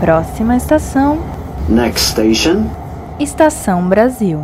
Próxima estação. Next station. Estação Brasil.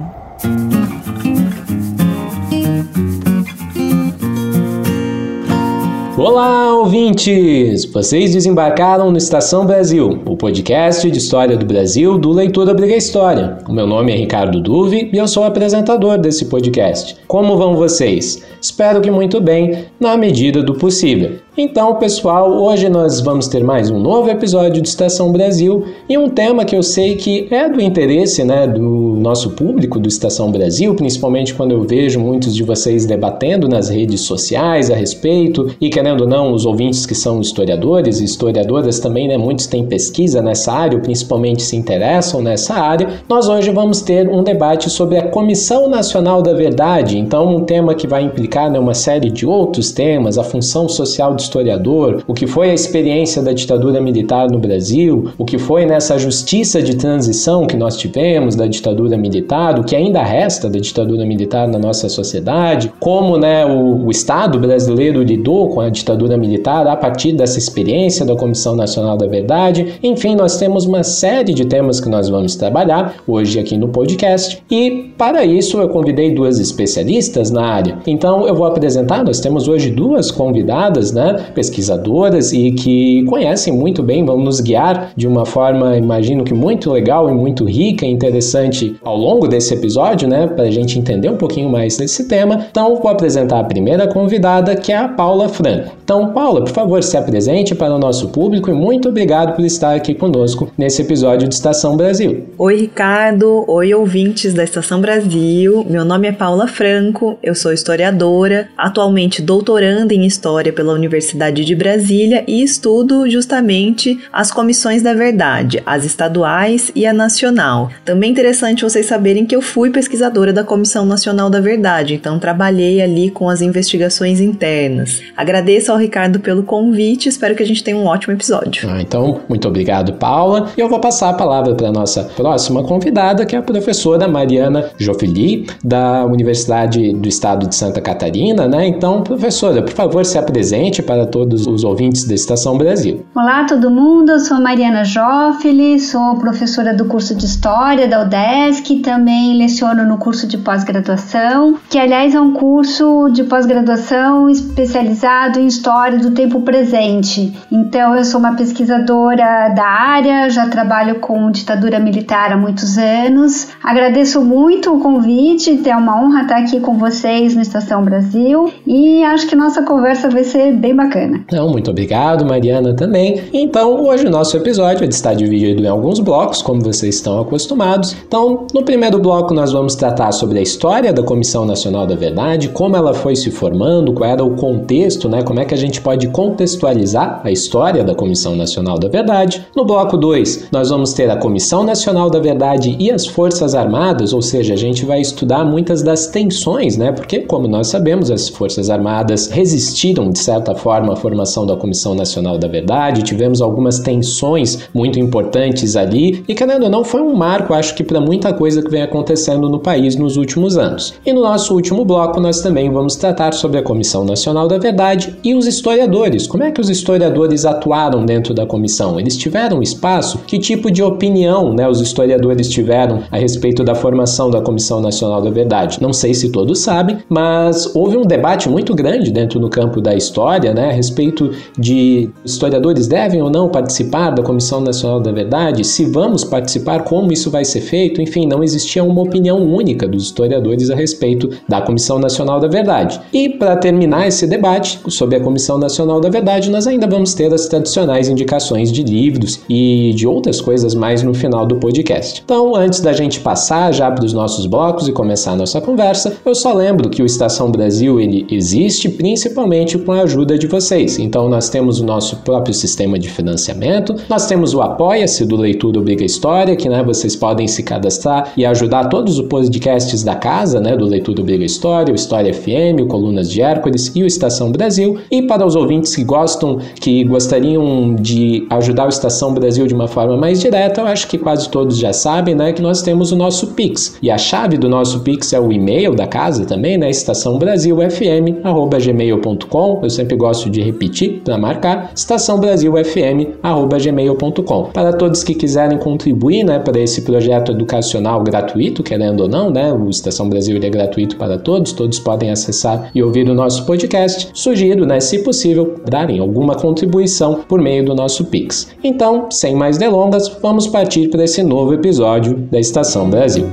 Olá, ouvintes! Vocês desembarcaram no Estação Brasil, o podcast de história do Brasil do Leitura Obriga História. O meu nome é Ricardo Duve e eu sou apresentador desse podcast. Como vão vocês? Espero que muito bem, na medida do possível. Então, pessoal, hoje nós vamos ter mais um novo episódio de Estação Brasil e um tema que eu sei que é do interesse né, do nosso público do Estação Brasil, principalmente quando eu vejo muitos de vocês debatendo nas redes sociais a respeito e querendo ou não, os ouvintes que são historiadores e historiadoras também, né, muitos têm pesquisa nessa área, ou principalmente se interessam nessa área. Nós hoje vamos ter um debate sobre a Comissão Nacional da Verdade, então um tema que vai implicar né, uma série de outros temas, a função social do historiador, o que foi a experiência da ditadura militar no Brasil, o que foi nessa justiça de transição que nós tivemos da ditadura militar, o que ainda resta da ditadura militar na nossa sociedade, como né, o, o Estado brasileiro lidou com a ditadura militar a partir dessa experiência da Comissão Nacional da Verdade. Enfim, nós temos uma série de temas que nós vamos trabalhar hoje aqui no podcast e para isso eu convidei duas especialistas na área. Então eu vou apresentar, nós temos hoje duas convidadas, né, pesquisadoras e que conhecem muito bem, vão nos guiar de uma forma, imagino que muito legal e muito rica e interessante ao longo desse episódio, né, para a gente entender um pouquinho mais desse tema. Então, vou apresentar a primeira convidada, que é a Paula Franco. Então, Paula, por favor, se apresente para o nosso público e muito obrigado por estar aqui conosco nesse episódio de Estação Brasil. Oi, Ricardo. Oi, ouvintes da Estação Brasil. Meu nome é Paula Franco, eu sou historiadora, atualmente doutoranda em História pela Universidade de Brasília e estudo justamente as comissões da verdade, as estaduais e a nacional. Também é interessante vocês saberem que eu fui pesquisadora da Comissão Nacional da Verdade, então trabalhei ali com as investigações internas. Agradeço ao Ricardo pelo convite, espero que a gente tenha um ótimo episódio. Ah, então, muito obrigado, Paula. E eu vou passar a palavra para a nossa próxima convidada, que é a professora Mariana Jofili, da Universidade do Estado de Santa Catarina, né? Então, professora, por favor, se apresente para todos os ouvintes da Estação Brasil. Olá, todo mundo. Eu sou Mariana Jofili, sou professora do curso de História da UDESC, também leciono no curso de pós-graduação, que aliás é um curso de pós-graduação especializado em História do tempo presente. Então, eu sou uma pesquisadora da área, já trabalho com ditadura militar há muitos anos. Agradeço muito o convite, é uma honra estar aqui com vocês no Estação Brasil e acho que nossa conversa vai ser bem bacana. Não, muito obrigado, Mariana, também. Então, hoje o nosso episódio está dividido em alguns blocos, como vocês estão acostumados. Então, no primeiro bloco, nós vamos tratar sobre a história da Comissão Nacional da Verdade, como ela foi se formando, qual era o contexto, né? Como é que a gente pode contextualizar a história da Comissão Nacional da Verdade. No bloco 2, nós vamos ter a Comissão Nacional da Verdade e as Forças Armadas, ou seja, a gente vai estudar muitas das tensões, né? Porque, como nós sabemos, as Forças Armadas resistiram, de certa forma, à formação da Comissão Nacional da Verdade, tivemos algumas tensões muito importantes ali, e querendo ou não, foi um marco, acho que, para muita coisa que vem acontecendo no país nos últimos anos. E no nosso último bloco, nós também vamos tratar sobre a Comissão Nacional da Verdade e os historiadores. Como é que os historiadores atuaram dentro da comissão? Eles tiveram espaço? Que tipo de opinião né, os historiadores tiveram a respeito da formação da Comissão Nacional da Verdade? Não sei se todos sabem, mas houve um debate muito grande dentro do campo da história né, a respeito de historiadores devem ou não participar da Comissão Nacional da Verdade, se vamos participar, como isso vai ser feito, enfim, não existia uma opinião única dos historiadores a respeito da Comissão Nacional da Verdade. E para terminar esse debate sobre a Comissão Nacional da Verdade, nós ainda vamos ter as tradicionais indicações de livros e de outras coisas mais no final do podcast. Então, antes da gente passar já para os nossos blocos e começar a nossa conversa, eu só lembro que o Estação Brasil ele existe principalmente com a ajuda de vocês. Então, nós temos o nosso próprio sistema de financiamento, nós temos o Apoia-se do Leitura Obriga História, que né, vocês podem se cadastrar e ajudar todos os podcasts da casa, né, do Leitura Obriga História, o História FM, o Colunas de Hércules e o Estação Brasil. E para os ouvintes que gostam, que gostariam de ajudar o Estação Brasil de uma forma mais direta, eu acho que quase todos já sabem, né, que nós temos o nosso Pix. E a chave do nosso Pix é o e-mail da casa também, né, Estação estaçãobrasilfm@gmail.com. Eu sempre gosto de repetir para marcar estaçãobrasilfm@gmail.com. Para todos que quiserem contribuir, né, para esse projeto educacional gratuito, querendo ou não, né, o Estação Brasil é gratuito para todos, todos podem acessar e ouvir o nosso podcast. Sugiro, né, se possível, darem alguma contribuição por meio do nosso Pix. Então, sem mais delongas, vamos partir para esse novo episódio da Estação Brasil.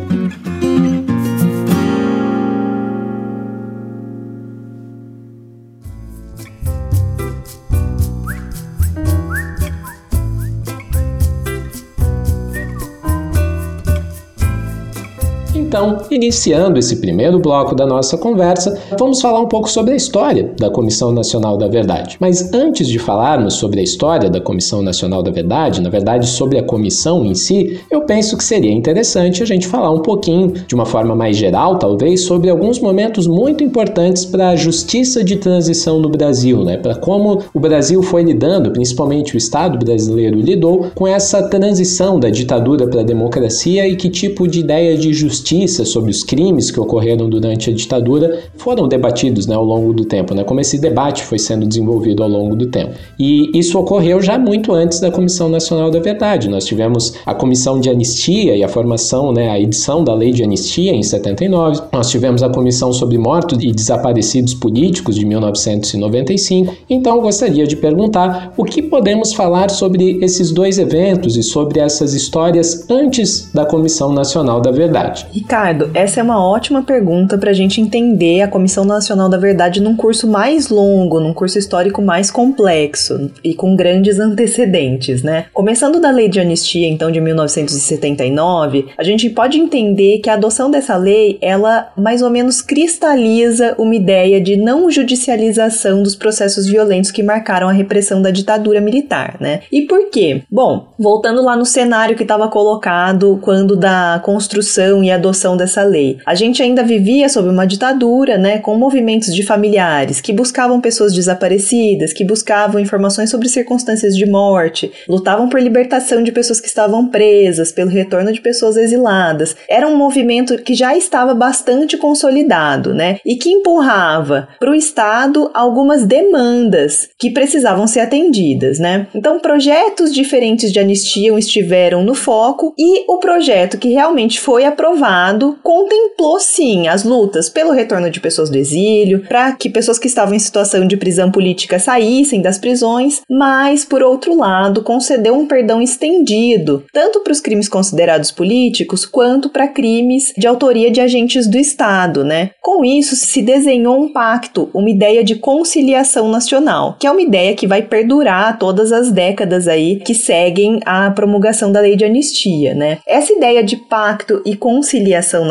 Então, iniciando esse primeiro bloco da nossa conversa, vamos falar um pouco sobre a história da Comissão Nacional da Verdade. Mas antes de falarmos sobre a história da Comissão Nacional da Verdade, na verdade sobre a comissão em si, eu penso que seria interessante a gente falar um pouquinho, de uma forma mais geral, talvez, sobre alguns momentos muito importantes para a justiça de transição no Brasil, né? Para como o Brasil foi lidando, principalmente o Estado brasileiro lidou com essa transição da ditadura para a democracia e que tipo de ideia de justiça justiça, sobre os crimes que ocorreram durante a ditadura, foram debatidos né, ao longo do tempo, né, como esse debate foi sendo desenvolvido ao longo do tempo. E isso ocorreu já muito antes da Comissão Nacional da Verdade. Nós tivemos a Comissão de Anistia e a formação, né, a edição da Lei de Anistia em 79. Nós tivemos a Comissão sobre Mortos e Desaparecidos Políticos de 1995. Então, gostaria de perguntar o que podemos falar sobre esses dois eventos e sobre essas histórias antes da Comissão Nacional da Verdade. Ricardo, essa é uma ótima pergunta para a gente entender a Comissão Nacional da Verdade num curso mais longo, num curso histórico mais complexo e com grandes antecedentes, né? Começando da Lei de Anistia, então, de 1979, a gente pode entender que a adoção dessa lei, ela mais ou menos cristaliza uma ideia de não judicialização dos processos violentos que marcaram a repressão da ditadura militar, né? E por quê? Bom, voltando lá no cenário que estava colocado quando da construção e adoção adoção lei. A gente ainda vivia sob uma ditadura, né, com movimentos de familiares que buscavam pessoas desaparecidas, que buscavam informações sobre circunstâncias de morte, lutavam por libertação de pessoas que estavam presas, pelo retorno de pessoas exiladas. Era um movimento que já estava bastante consolidado, né, e que empurrava para o Estado algumas demandas que precisavam ser atendidas, né. Então, projetos diferentes de anistia estiveram no foco e o projeto que realmente foi aprovado contemplou sim as lutas pelo retorno de pessoas do exílio, para que pessoas que estavam em situação de prisão política saíssem das prisões, mas, por outro lado, concedeu um perdão estendido, tanto para os crimes considerados políticos quanto para crimes de autoria de agentes do Estado, né? Com isso, se desenhou um pacto, uma ideia de conciliação nacional, que é uma ideia que vai perdurar todas as décadas aí que seguem a promulgação da lei de anistia, né? Essa ideia de pacto e conciliação ação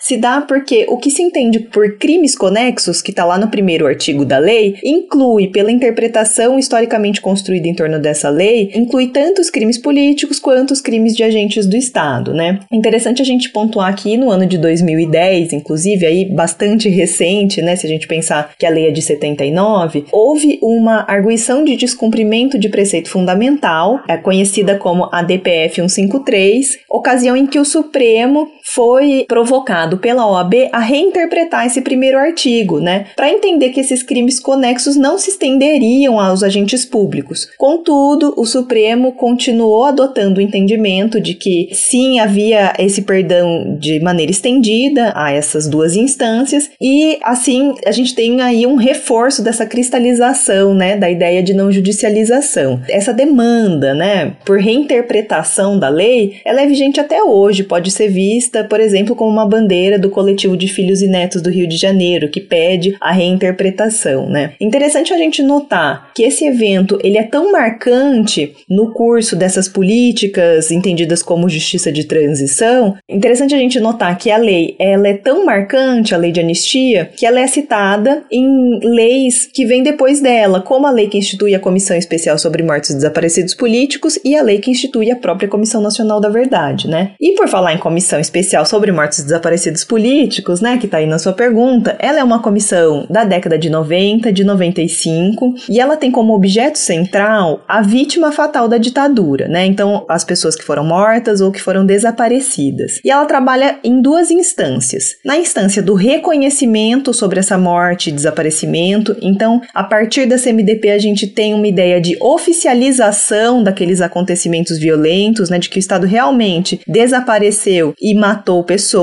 se dá porque o que se entende por crimes conexos, que está lá no primeiro artigo da lei, inclui, pela interpretação historicamente construída em torno dessa lei, inclui tanto os crimes políticos quanto os crimes de agentes do Estado, né? É interessante a gente pontuar aqui no ano de 2010, inclusive aí bastante recente, né, se a gente pensar que a lei é de 79, houve uma arguição de descumprimento de preceito fundamental, é conhecida como a DPF 153, ocasião em que o Supremo foi provocado pela OAB a reinterpretar esse primeiro artigo, né, para entender que esses crimes conexos não se estenderiam aos agentes públicos. Contudo, o Supremo continuou adotando o entendimento de que sim havia esse perdão de maneira estendida a essas duas instâncias e assim a gente tem aí um reforço dessa cristalização, né, da ideia de não judicialização. Essa demanda, né, por reinterpretação da lei, ela é vigente até hoje, pode ser vista por exemplo, como uma bandeira do coletivo de filhos e netos do Rio de Janeiro, que pede a reinterpretação, né? Interessante a gente notar que esse evento, ele é tão marcante no curso dessas políticas entendidas como justiça de transição. Interessante a gente notar que a lei, ela é tão marcante, a lei de anistia, que ela é citada em leis que vêm depois dela, como a lei que institui a Comissão Especial sobre Mortos e Desaparecidos Políticos e a lei que institui a própria Comissão Nacional da Verdade, né? E por falar em Comissão Especial sobre mortos e desaparecidos políticos, né, que tá aí na sua pergunta, ela é uma comissão da década de 90, de 95, e ela tem como objeto central a vítima fatal da ditadura, né? Então, as pessoas que foram mortas ou que foram desaparecidas. E ela trabalha em duas instâncias. Na instância do reconhecimento sobre essa morte e desaparecimento, então, a partir da CMDP a gente tem uma ideia de oficialização daqueles acontecimentos violentos, né, de que o Estado realmente desapareceu e matou pessoas,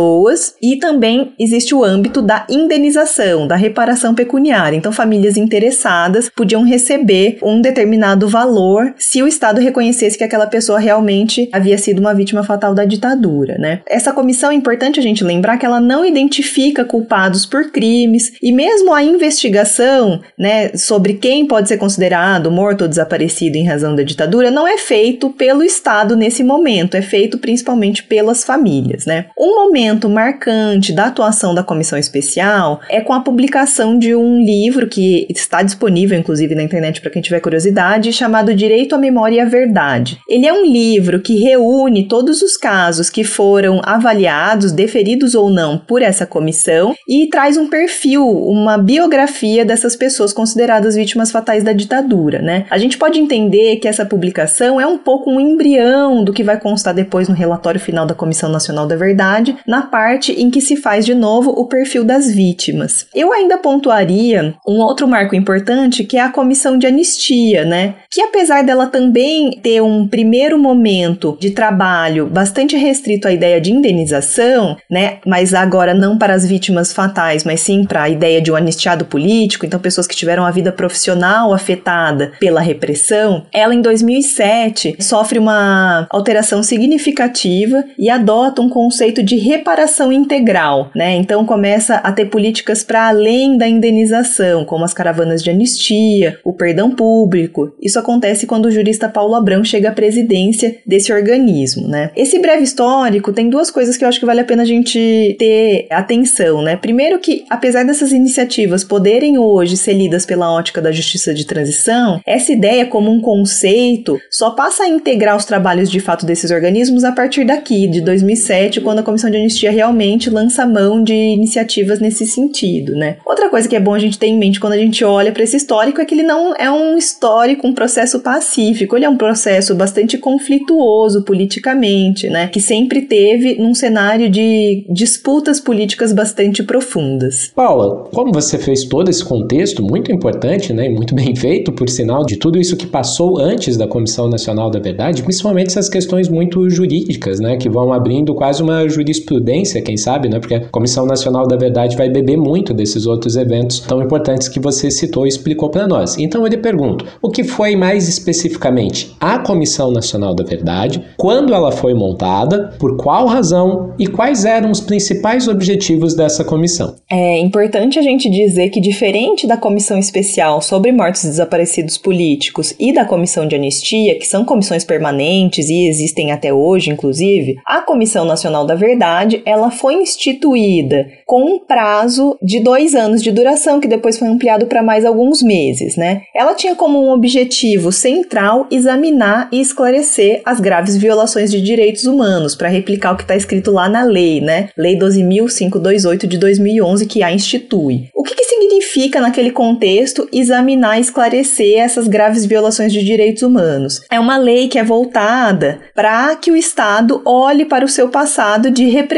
e também existe o âmbito da indenização, da reparação pecuniária. Então, famílias interessadas podiam receber um determinado valor se o Estado reconhecesse que aquela pessoa realmente havia sido uma vítima fatal da ditadura, né? Essa comissão é importante a gente lembrar que ela não identifica culpados por crimes e mesmo a investigação, né, sobre quem pode ser considerado morto ou desaparecido em razão da ditadura não é feito pelo Estado nesse momento, é feito principalmente pelas famílias, né? Um momento marcante da atuação da comissão especial é com a publicação de um livro que está disponível inclusive na internet para quem tiver curiosidade, chamado Direito à Memória e à Verdade. Ele é um livro que reúne todos os casos que foram avaliados, deferidos ou não por essa comissão e traz um perfil, uma biografia dessas pessoas consideradas vítimas fatais da ditadura, né? A gente pode entender que essa publicação é um pouco um embrião do que vai constar depois no relatório final da Comissão Nacional da Verdade, na parte em que se faz de novo o perfil das vítimas. Eu ainda pontuaria um outro marco importante que é a Comissão de Anistia, né? Que apesar dela também ter um primeiro momento de trabalho bastante restrito à ideia de indenização, né? Mas agora não para as vítimas fatais, mas sim para a ideia de um anistiado político, então pessoas que tiveram a vida profissional afetada pela repressão, ela em 2007 sofre uma alteração significativa e adota um conceito de reparação integral, né? Então começa a ter políticas para além da indenização, como as caravanas de anistia, o perdão público. Isso acontece quando o jurista Paulo Abrão chega à presidência desse organismo, né? Esse breve histórico tem duas coisas que eu acho que vale a pena a gente ter atenção, né? Primeiro que, apesar dessas iniciativas poderem hoje ser lidas pela ótica da justiça de transição, essa ideia como um conceito só passa a integrar os trabalhos de fato desses organismos a partir daqui, de 2007, quando a Comissão de Anistia realmente lança mão de iniciativas nesse sentido, né? Outra coisa que é bom a gente ter em mente quando a gente olha para esse histórico é que ele não é um histórico, um processo pacífico, ele é um processo bastante conflituoso politicamente, né? Que sempre teve num cenário de disputas políticas bastante profundas. Paula, como você fez todo esse contexto muito importante, né, muito bem feito, por sinal, de tudo isso que passou antes da Comissão Nacional da Verdade, principalmente essas questões muito jurídicas, né, que vão abrindo quase uma jurisprudência, quem sabe, né, porque a Comissão Nacional da Verdade vai beber muito desses outros eventos tão importantes que você citou e explicou para nós. Então eu lhe pergunto, o que foi mais especificamente a Comissão Nacional da Verdade, quando ela foi montada, por qual razão e quais eram os principais objetivos dessa comissão? É importante a gente dizer que, diferente da Comissão Especial sobre Mortos e Desaparecidos Políticos e da Comissão de Anistia, que são comissões permanentes e existem até hoje, inclusive, a Comissão Nacional da Verdade ela foi instituída com um prazo de dois anos de duração, que depois foi ampliado para mais alguns meses, né? Ela tinha como um objetivo central examinar e esclarecer as graves violações de direitos humanos, para replicar o que está escrito lá na lei, né? Lei 12.528 de 2011, que a institui. O que, que significa, naquele contexto, examinar e esclarecer essas graves violações de direitos humanos? É uma lei que é voltada para que o Estado olhe para o seu passado de repressão,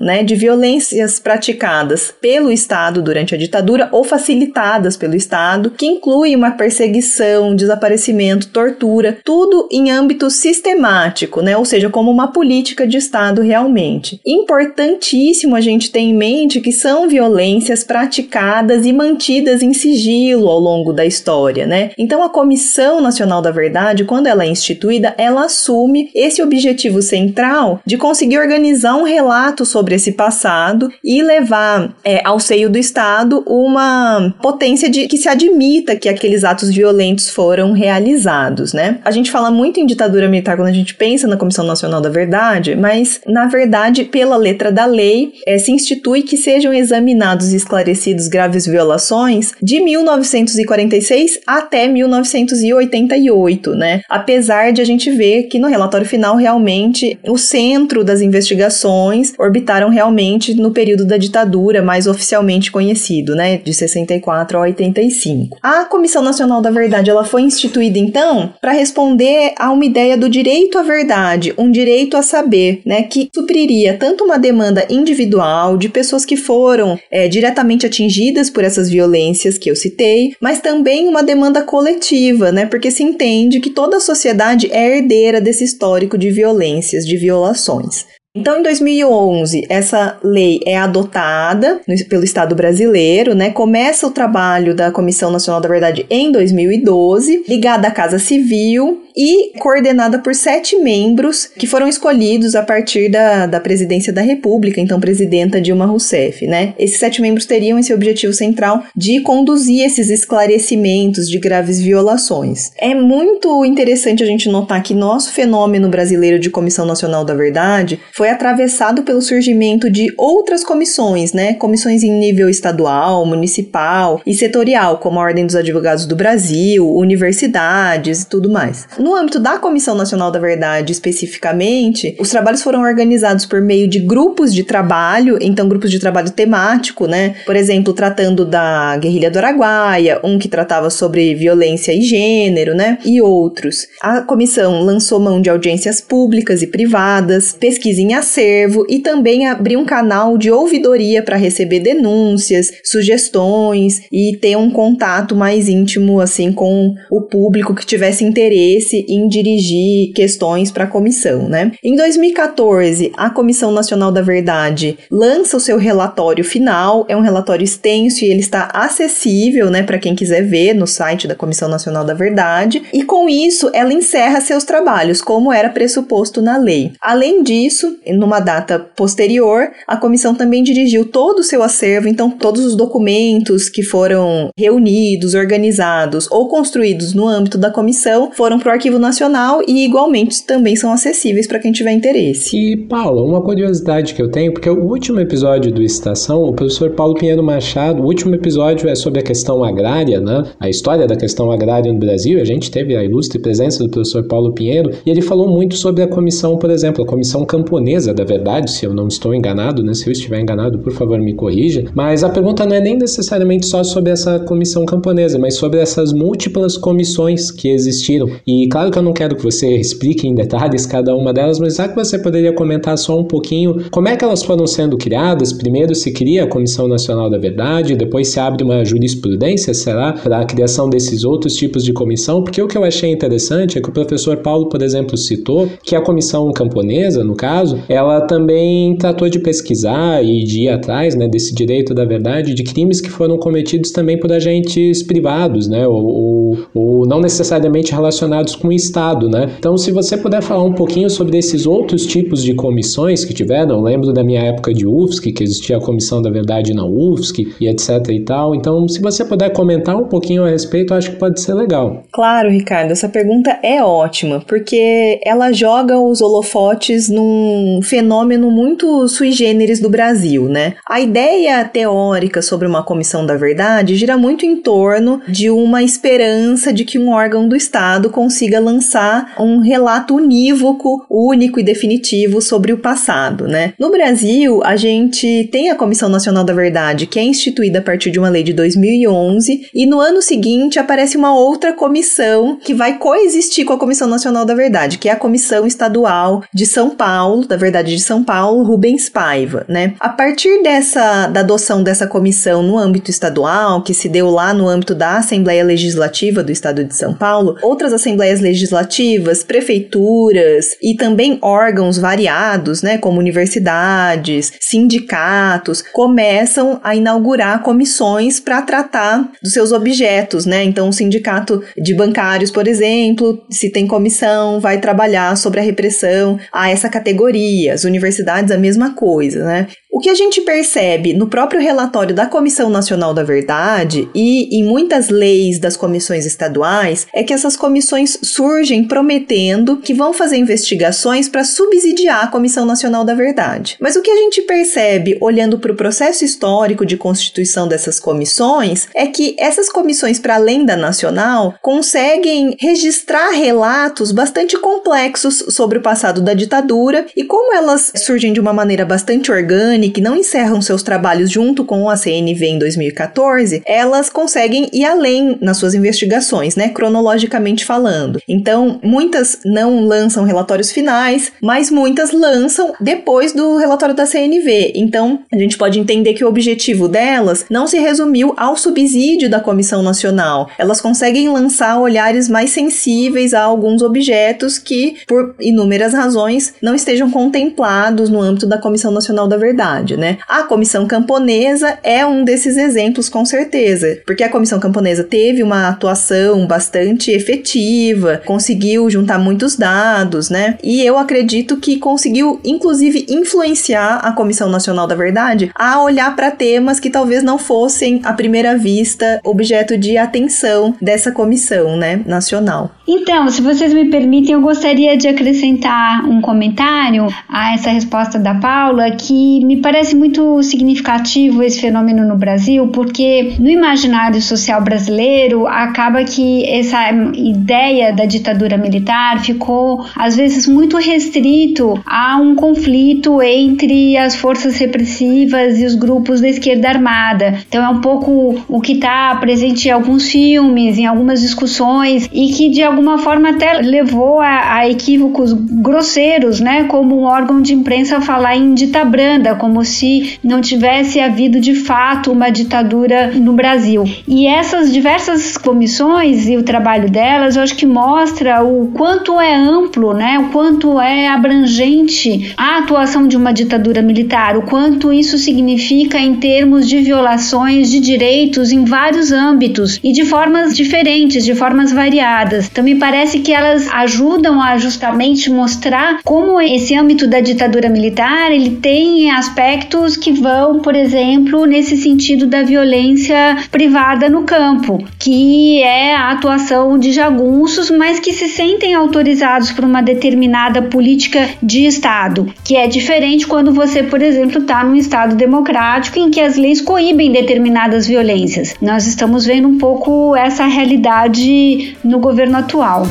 né? De violências praticadas pelo Estado durante a ditadura ou facilitadas pelo Estado, que inclui uma perseguição, desaparecimento, tortura, tudo em âmbito sistemático, né? Ou seja, como uma política de Estado realmente. Importantíssimo a gente ter em mente que são violências praticadas e mantidas em sigilo ao longo da história, né? Então a Comissão Nacional da Verdade, quando ela é instituída, ela assume esse objetivo central de conseguir organizar um relato sobre esse passado e levar é, ao seio do Estado uma potência de que se admita que aqueles atos violentos foram realizados, né? A gente fala muito em ditadura militar quando a gente pensa na Comissão Nacional da Verdade, mas na verdade, pela letra da lei, é, se institui que sejam examinados e esclarecidos graves violações de 1946 até 1988, né? Apesar de a gente ver que no relatório final realmente o centro das investigações orbitaram realmente no período da ditadura mais oficialmente conhecido, né, de 64 a 85. A Comissão Nacional da Verdade, ela foi instituída então para responder a uma ideia do direito à verdade, um direito a saber, né, que supriria tanto uma demanda individual de pessoas que foram é, diretamente atingidas por essas violências que eu citei, mas também uma demanda coletiva, né, porque se entende que toda a sociedade é herdeira desse histórico de violências, de violações. Então, em 2011, essa lei é adotada pelo Estado brasileiro, né? Começa o trabalho da Comissão Nacional da Verdade em 2012, ligada à Casa Civil e coordenada por sete membros que foram escolhidos a partir da, da presidência da República, então presidenta Dilma Rousseff, né? Esses sete membros teriam esse objetivo central de conduzir esses esclarecimentos de graves violações. É muito interessante a gente notar que nosso fenômeno brasileiro de Comissão Nacional da Verdade foi atravessado pelo surgimento de outras comissões, né? Comissões em nível estadual, municipal e setorial, como a Ordem dos Advogados do Brasil, universidades e tudo mais. No âmbito da Comissão Nacional da Verdade, especificamente, os trabalhos foram organizados por meio de grupos de trabalho, então grupos de trabalho temático, né? Por exemplo, tratando da guerrilha do Araguaia, um que tratava sobre violência e gênero, né? E outros. A comissão lançou mão de audiências públicas e privadas, pesquisa em acervo e também abriu um canal de ouvidoria para receber denúncias, sugestões e ter um contato mais íntimo assim com o público que tivesse interesse interesse em dirigir questões para a comissão, né? Em 2014, a Comissão Nacional da Verdade lança o seu relatório final, é um relatório extenso e ele está acessível, né, para quem quiser ver no site da Comissão Nacional da Verdade, e com isso ela encerra seus trabalhos, como era pressuposto na lei. Além disso, numa data posterior, a comissão também dirigiu todo o seu acervo, então todos os documentos que foram reunidos, organizados ou construídos no âmbito da comissão foram pro Arquivo Nacional e igualmente também são acessíveis para quem tiver interesse. E, Paula, uma curiosidade que eu tenho, porque o último episódio do Estação, o professor Paulo Pinheiro Machado, o último episódio é sobre a questão agrária, né? A história da questão agrária no Brasil. A gente teve a ilustre presença do professor Paulo Pinheiro e ele falou muito sobre a comissão, por exemplo, a comissão camponesa, da verdade, se eu não estou enganado, né? Se eu estiver enganado, por favor, me corrija. Mas a pergunta não é nem necessariamente só sobre essa comissão camponesa, mas sobre essas múltiplas comissões que existiram. E claro que eu não quero que você explique em detalhes cada uma delas, mas será que você poderia comentar só um pouquinho como é que elas foram sendo criadas? Primeiro se cria a Comissão Nacional da Verdade, depois se abre uma jurisprudência, será, para a criação desses outros tipos de comissão? Porque o que eu achei interessante é que o professor Paulo, por exemplo, citou que a comissão camponesa, no caso, ela também tratou de pesquisar e de ir atrás né, desse direito da verdade de crimes que foram cometidos também por agentes privados, né, ou, ou, ou não necessariamente relacionados com o Estado, né? Então, se você puder falar um pouquinho sobre esses outros tipos de comissões que tiveram, eu lembro da minha época de UFSC, que existia a Comissão da Verdade na UFSC e etc e tal. Então, se você puder comentar um pouquinho a respeito, eu acho que pode ser legal. Claro, Ricardo, essa pergunta é ótima, porque ela joga os holofotes num fenômeno muito sui generis do Brasil, né? A ideia teórica sobre uma comissão da verdade gira muito em torno de uma esperança de que um órgão do Estado consiga consiga lançar um relato unívoco, único e definitivo sobre o passado, né? No Brasil, a gente tem a Comissão Nacional da Verdade, que é instituída a partir de uma lei de 2011, e no ano seguinte aparece uma outra comissão que vai coexistir com a Comissão Nacional da Verdade, que é a Comissão Estadual de São Paulo, da Verdade de São Paulo, Rubens Paiva, né? A partir dessa da adoção dessa comissão no âmbito estadual, que se deu lá no âmbito da Assembleia Legislativa do Estado de São Paulo, outras assembleias legislativas, prefeituras e também órgãos variados, né, como universidades, sindicatos, começam a inaugurar comissões para tratar dos seus objetos, né? Então, o sindicato de bancários, por exemplo, se tem comissão, vai trabalhar sobre a repressão a essa categoria. As universidades, a mesma coisa, né? O que a gente percebe no próprio relatório da Comissão Nacional da Verdade e em muitas leis das comissões estaduais é que essas comissões surgem prometendo que vão fazer investigações para subsidiar a Comissão Nacional da Verdade. Mas o que a gente percebe olhando para o processo histórico de constituição dessas comissões é que essas comissões, para além da nacional, conseguem registrar relatos bastante complexos sobre o passado da ditadura e como elas surgem de uma maneira bastante orgânica que não encerram seus trabalhos junto com a CNV em 2014, elas conseguem ir além nas suas investigações, né, cronologicamente falando. Então, muitas não lançam relatórios finais, mas muitas lançam depois do relatório da CNV. Então, a gente pode entender que o objetivo delas não se resumiu ao subsídio da Comissão Nacional. Elas conseguem lançar olhares mais sensíveis a alguns objetos que, por inúmeras razões, não estejam contemplados no âmbito da Comissão Nacional da Verdade né? A comissão camponesa é um desses exemplos, com certeza, porque a comissão camponesa teve uma atuação bastante efetiva, conseguiu juntar muitos dados, né? E eu acredito que conseguiu, inclusive, influenciar a Comissão Nacional da Verdade a olhar para temas que talvez não fossem, à primeira vista, objeto de atenção dessa comissão, né, nacional. Então, se vocês me permitem, eu gostaria de acrescentar um comentário a essa resposta da Paula que me parece muito significativo esse fenômeno no Brasil, porque no imaginário social brasileiro acaba que essa ideia da ditadura militar ficou às vezes muito restrito a um conflito entre as forças repressivas e os grupos da esquerda armada. Então é um pouco o que está presente em alguns filmes, em algumas discussões e que de alguma forma até levou a, a equívocos grosseiros, né, como um órgão de imprensa falar em dita branda, como como se não tivesse havido de fato uma ditadura no Brasil. E essas diversas comissões e o trabalho delas, eu acho que mostra o quanto é amplo, né, o quanto é abrangente a atuação de uma ditadura militar, o quanto isso significa em termos de violações de direitos em vários âmbitos e de formas diferentes, de formas variadas. Então me parece que elas ajudam a justamente mostrar como esse âmbito da ditadura militar ele tem aspectos aspectos que vão, por exemplo, nesse sentido da violência privada no campo, que é a atuação de jagunços, mas que se sentem autorizados por uma determinada política de Estado, que é diferente quando você, por exemplo, está num Estado democrático em que as leis coíbem determinadas violências. Nós estamos vendo um pouco essa realidade no governo atual.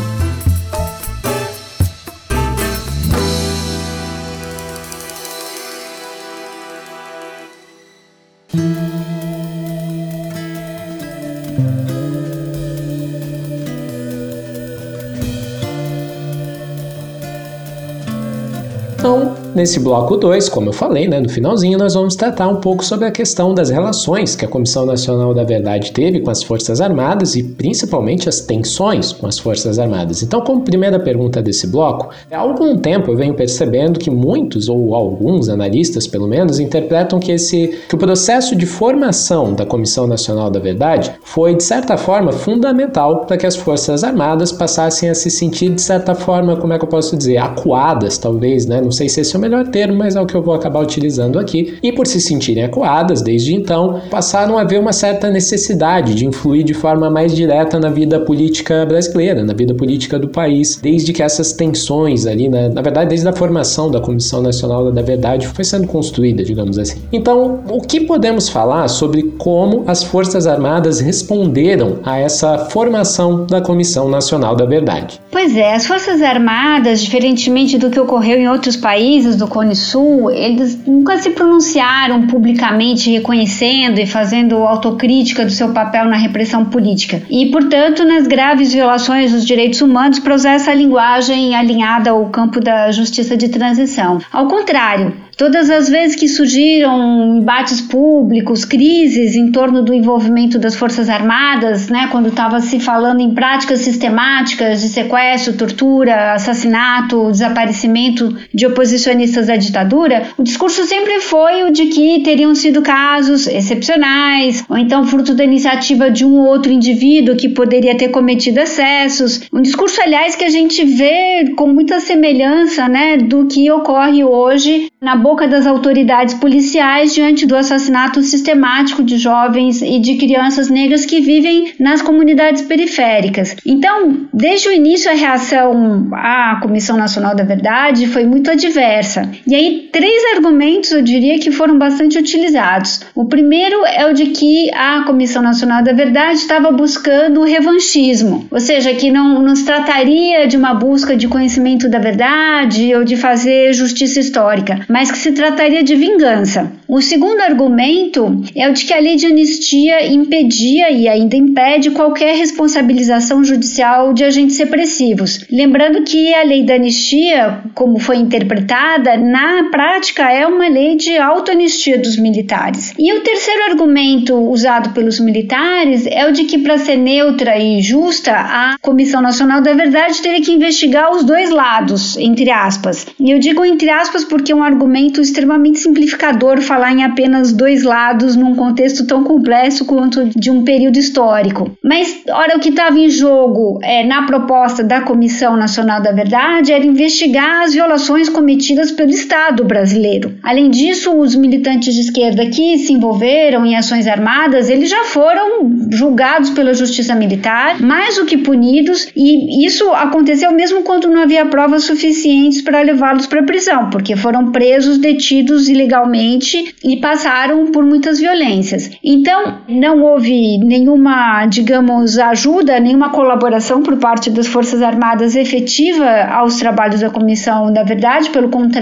Nesse bloco 2, como eu falei, né, no finalzinho, nós vamos tratar um pouco sobre a questão das relações que a Comissão Nacional da Verdade teve com as Forças Armadas e principalmente as tensões com as Forças Armadas. Então, como primeira pergunta desse bloco, há algum tempo eu venho percebendo que muitos ou alguns analistas, pelo menos, interpretam que esse que o processo de formação da Comissão Nacional da Verdade foi de certa forma fundamental para que as Forças Armadas passassem a se sentir de certa forma, como é que eu posso dizer, acuadas, talvez, né? Não sei se esse é o melhor termo, mas é o que eu vou acabar utilizando aqui. E por se sentirem acuadas desde então, passaram a ver uma certa necessidade de influir de forma mais direta na vida política brasileira, na vida política do país, desde que essas tensões ali, né, na verdade, desde a formação da Comissão Nacional da Verdade foi sendo construída, digamos assim. Então, o que podemos falar sobre como as Forças Armadas responderam a essa formação da Comissão Nacional da Verdade? Pois é, as Forças Armadas, diferentemente do que ocorreu em outros países do Cone Sul, eles nunca se pronunciaram publicamente reconhecendo e fazendo autocrítica do seu papel na repressão política. E, portanto, nas graves violações dos direitos humanos, usar essa linguagem alinhada ao campo da justiça de transição. Ao contrário, Todas as vezes que surgiram embates públicos, crises em torno do envolvimento das Forças Armadas, né, quando estava se falando em práticas sistemáticas de sequestro, tortura, assassinato, desaparecimento de oposicionistas à ditadura, o discurso sempre foi o de que teriam sido casos excepcionais, ou então fruto da iniciativa de um ou outro indivíduo que poderia ter cometido excessos. Um discurso, aliás, que a gente vê com muita semelhança né, do que ocorre hoje na boca das autoridades policiais diante do assassinato sistemático de jovens e de crianças negras que vivem nas comunidades periféricas. Então, desde o início, a reação à Comissão Nacional da Verdade foi muito adversa. E aí, três argumentos eu diria que foram bastante utilizados. O primeiro é o de que a Comissão Nacional da Verdade estava buscando o revanchismo, ou seja, que não, se trataria de uma busca de conhecimento da verdade ou de fazer justiça histórica, mas que se trataria de vingança. O segundo argumento é o de que a lei de anistia impedia e ainda impede qualquer responsabilização judicial de agentes repressivos. Lembrando que a lei da anistia, como foi interpretada, na prática é uma lei de autoanistia dos militares. E o terceiro argumento usado pelos militares é o de que, para ser neutra e justa, a Comissão Nacional da Verdade teria que investigar os dois lados, entre aspas. E eu digo entre aspas porque é um argumento extremamente simplificador falar em apenas dois lados num contexto tão complexo quanto de um período histórico. Mas, ora, o que estava em jogo é, na proposta da Comissão Nacional da Verdade era investigar as violações cometidas pelo Estado brasileiro. Além disso, os militantes de esquerda que se envolveram em ações armadas, eles já foram julgados pela justiça militar, mais do que punidos, e isso aconteceu mesmo quando não havia provas suficientes para levá-los para prisão, porque foram presos, detidos ilegalmente e passaram por muitas violências. Então, não houve nenhuma, digamos, ajuda, nenhuma colaboração por parte das Forças Armadas efetiva aos trabalhos da Comissão da Verdade, pelo contrário,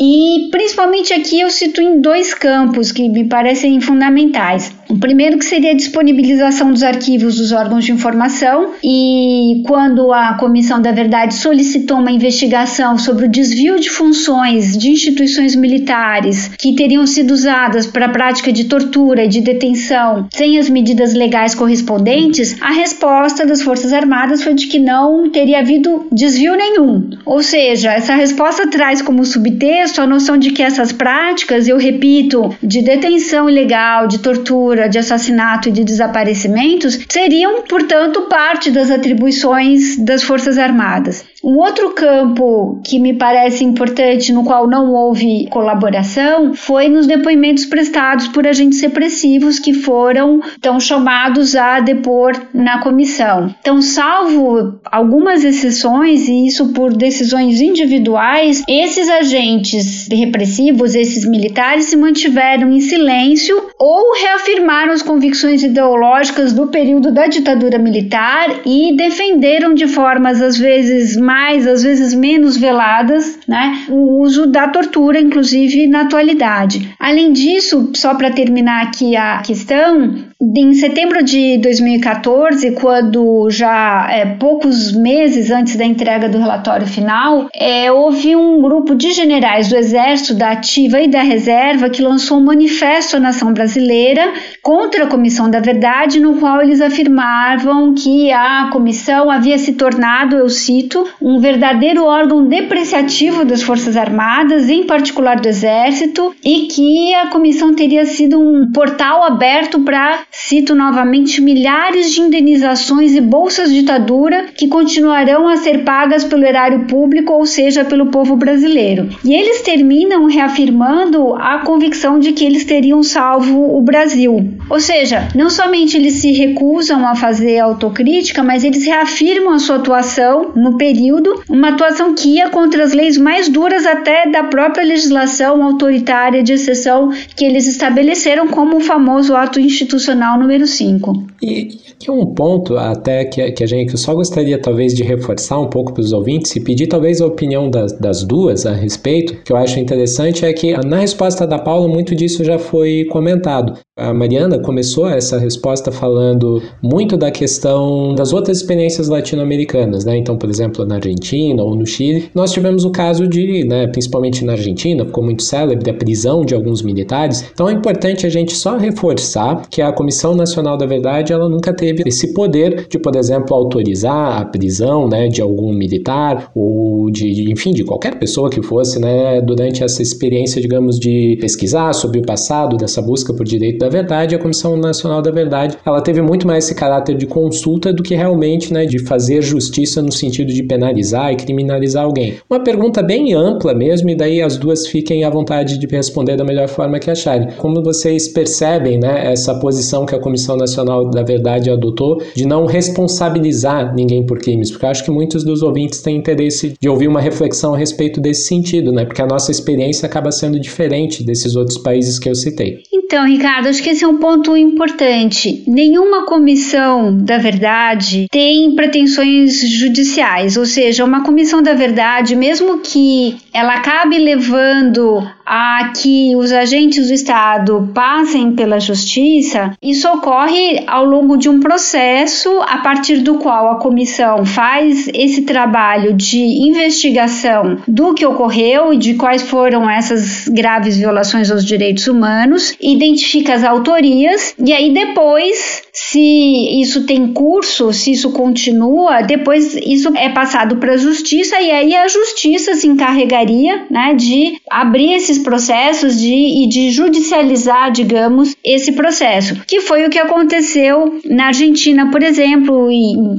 e principalmente aqui eu cito em dois campos que me parecem fundamentais. O primeiro que seria a disponibilização dos arquivos dos órgãos de informação e quando a Comissão da Verdade solicitou uma investigação sobre o desvio de funções de instituições militares que teriam sido usadas para a prática de tortura e de detenção sem as medidas legais correspondentes, a resposta das Forças Armadas foi de que não teria havido desvio nenhum. Ou seja, essa resposta traz como subtexto a noção de que essas práticas, eu repito, de detenção ilegal, de tortura, de assassinato e de desaparecimentos, seriam, portanto, parte das atribuições das Forças Armadas. Um outro campo que me parece importante, no qual não houve colaboração, foi nos depoimentos prestados por agentes repressivos que foram então chamados a depor na comissão. Então, salvo algumas exceções, e isso por decisões individuais, esses agentes repressivos, esses militares, se mantiveram em silêncio ou reafirmaram as convicções ideológicas do período da ditadura militar e defenderam de formas às vezes mais, às vezes menos veladas, né, o uso da tortura, inclusive na atualidade. Além disso, só para terminar aqui a questão, em setembro de 2014, quando já é, poucos meses antes da entrega do relatório final, é, houve um grupo de generais do Exército, da Ativa e da Reserva que lançou um manifesto à nação brasileira contra a Comissão da Verdade, no qual eles afirmavam que a comissão havia se tornado, eu cito, um verdadeiro órgão depreciativo das Forças Armadas, em particular do Exército, e que a comissão teria sido um portal aberto para, cito novamente, milhares de indenizações e bolsas ditadura que continuarão a ser pagas pelo erário público, ou seja, pelo povo brasileiro. E eles terminam reafirmando a convicção de que eles teriam salvo o Brasil. Ou seja, não somente eles se recusam a fazer autocrítica, mas eles reafirmam a sua atuação no período, uma atuação que ia contra as leis mais duras até da própria legislação autoritária de exceção que eles estabeleceram como o famoso ato institucional número 5. E aqui um ponto até que, que a gente que eu só gostaria talvez de reforçar um pouco para os ouvintes e pedir talvez a opinião das, das duas a respeito, que eu acho interessante é que na resposta da Paula muito disso já foi comentado. A Mariana começou essa resposta falando muito da questão das outras experiências latino-americanas, né? Então, por exemplo, na Argentina ou no Chile, nós tivemos o caso de, né, principalmente na Argentina, ficou muito célebre a prisão de alguns militares. Então, é importante a gente só reforçar que a Comissão Nacional da Verdade, ela nunca teve esse poder de, por exemplo, autorizar a prisão, né, de algum militar ou de, enfim, de qualquer pessoa que fosse, né, durante essa experiência, digamos, de pesquisar sobre o passado dessa busca por direito da Verdade. A Comissão Nacional da Verdade, ela teve muito mais esse caráter de consulta do que realmente, né, de fazer justiça no sentido de penalizar e criminalizar alguém. Uma pergunta bem ampla mesmo, e daí as duas fiquem à vontade de responder da melhor forma que acharem. Como vocês percebem, né, essa posição que a Comissão Nacional da Verdade adotou de não responsabilizar ninguém por crimes, porque eu acho que muitos dos ouvintes têm interesse de ouvir uma reflexão a respeito desse sentido, né, porque a nossa experiência acaba sendo diferente desses outros países que eu citei. Então, Ricardo, que esse é um ponto importante. Nenhuma comissão da verdade tem pretensões judiciais, ou seja, uma comissão da verdade, mesmo que ela acabe levando a que os agentes do Estado passem pela justiça, isso ocorre ao longo de um processo a partir do qual a comissão faz esse trabalho de investigação do que ocorreu e de quais foram essas graves violações aos direitos humanos, identifica as autorias e aí depois, se isso tem curso, se isso continua, depois isso é passado para a justiça e aí a justiça se encarregaria né, de abrir esses processos de, e de judicializar, digamos, esse processo, que foi o que aconteceu na Argentina, por exemplo,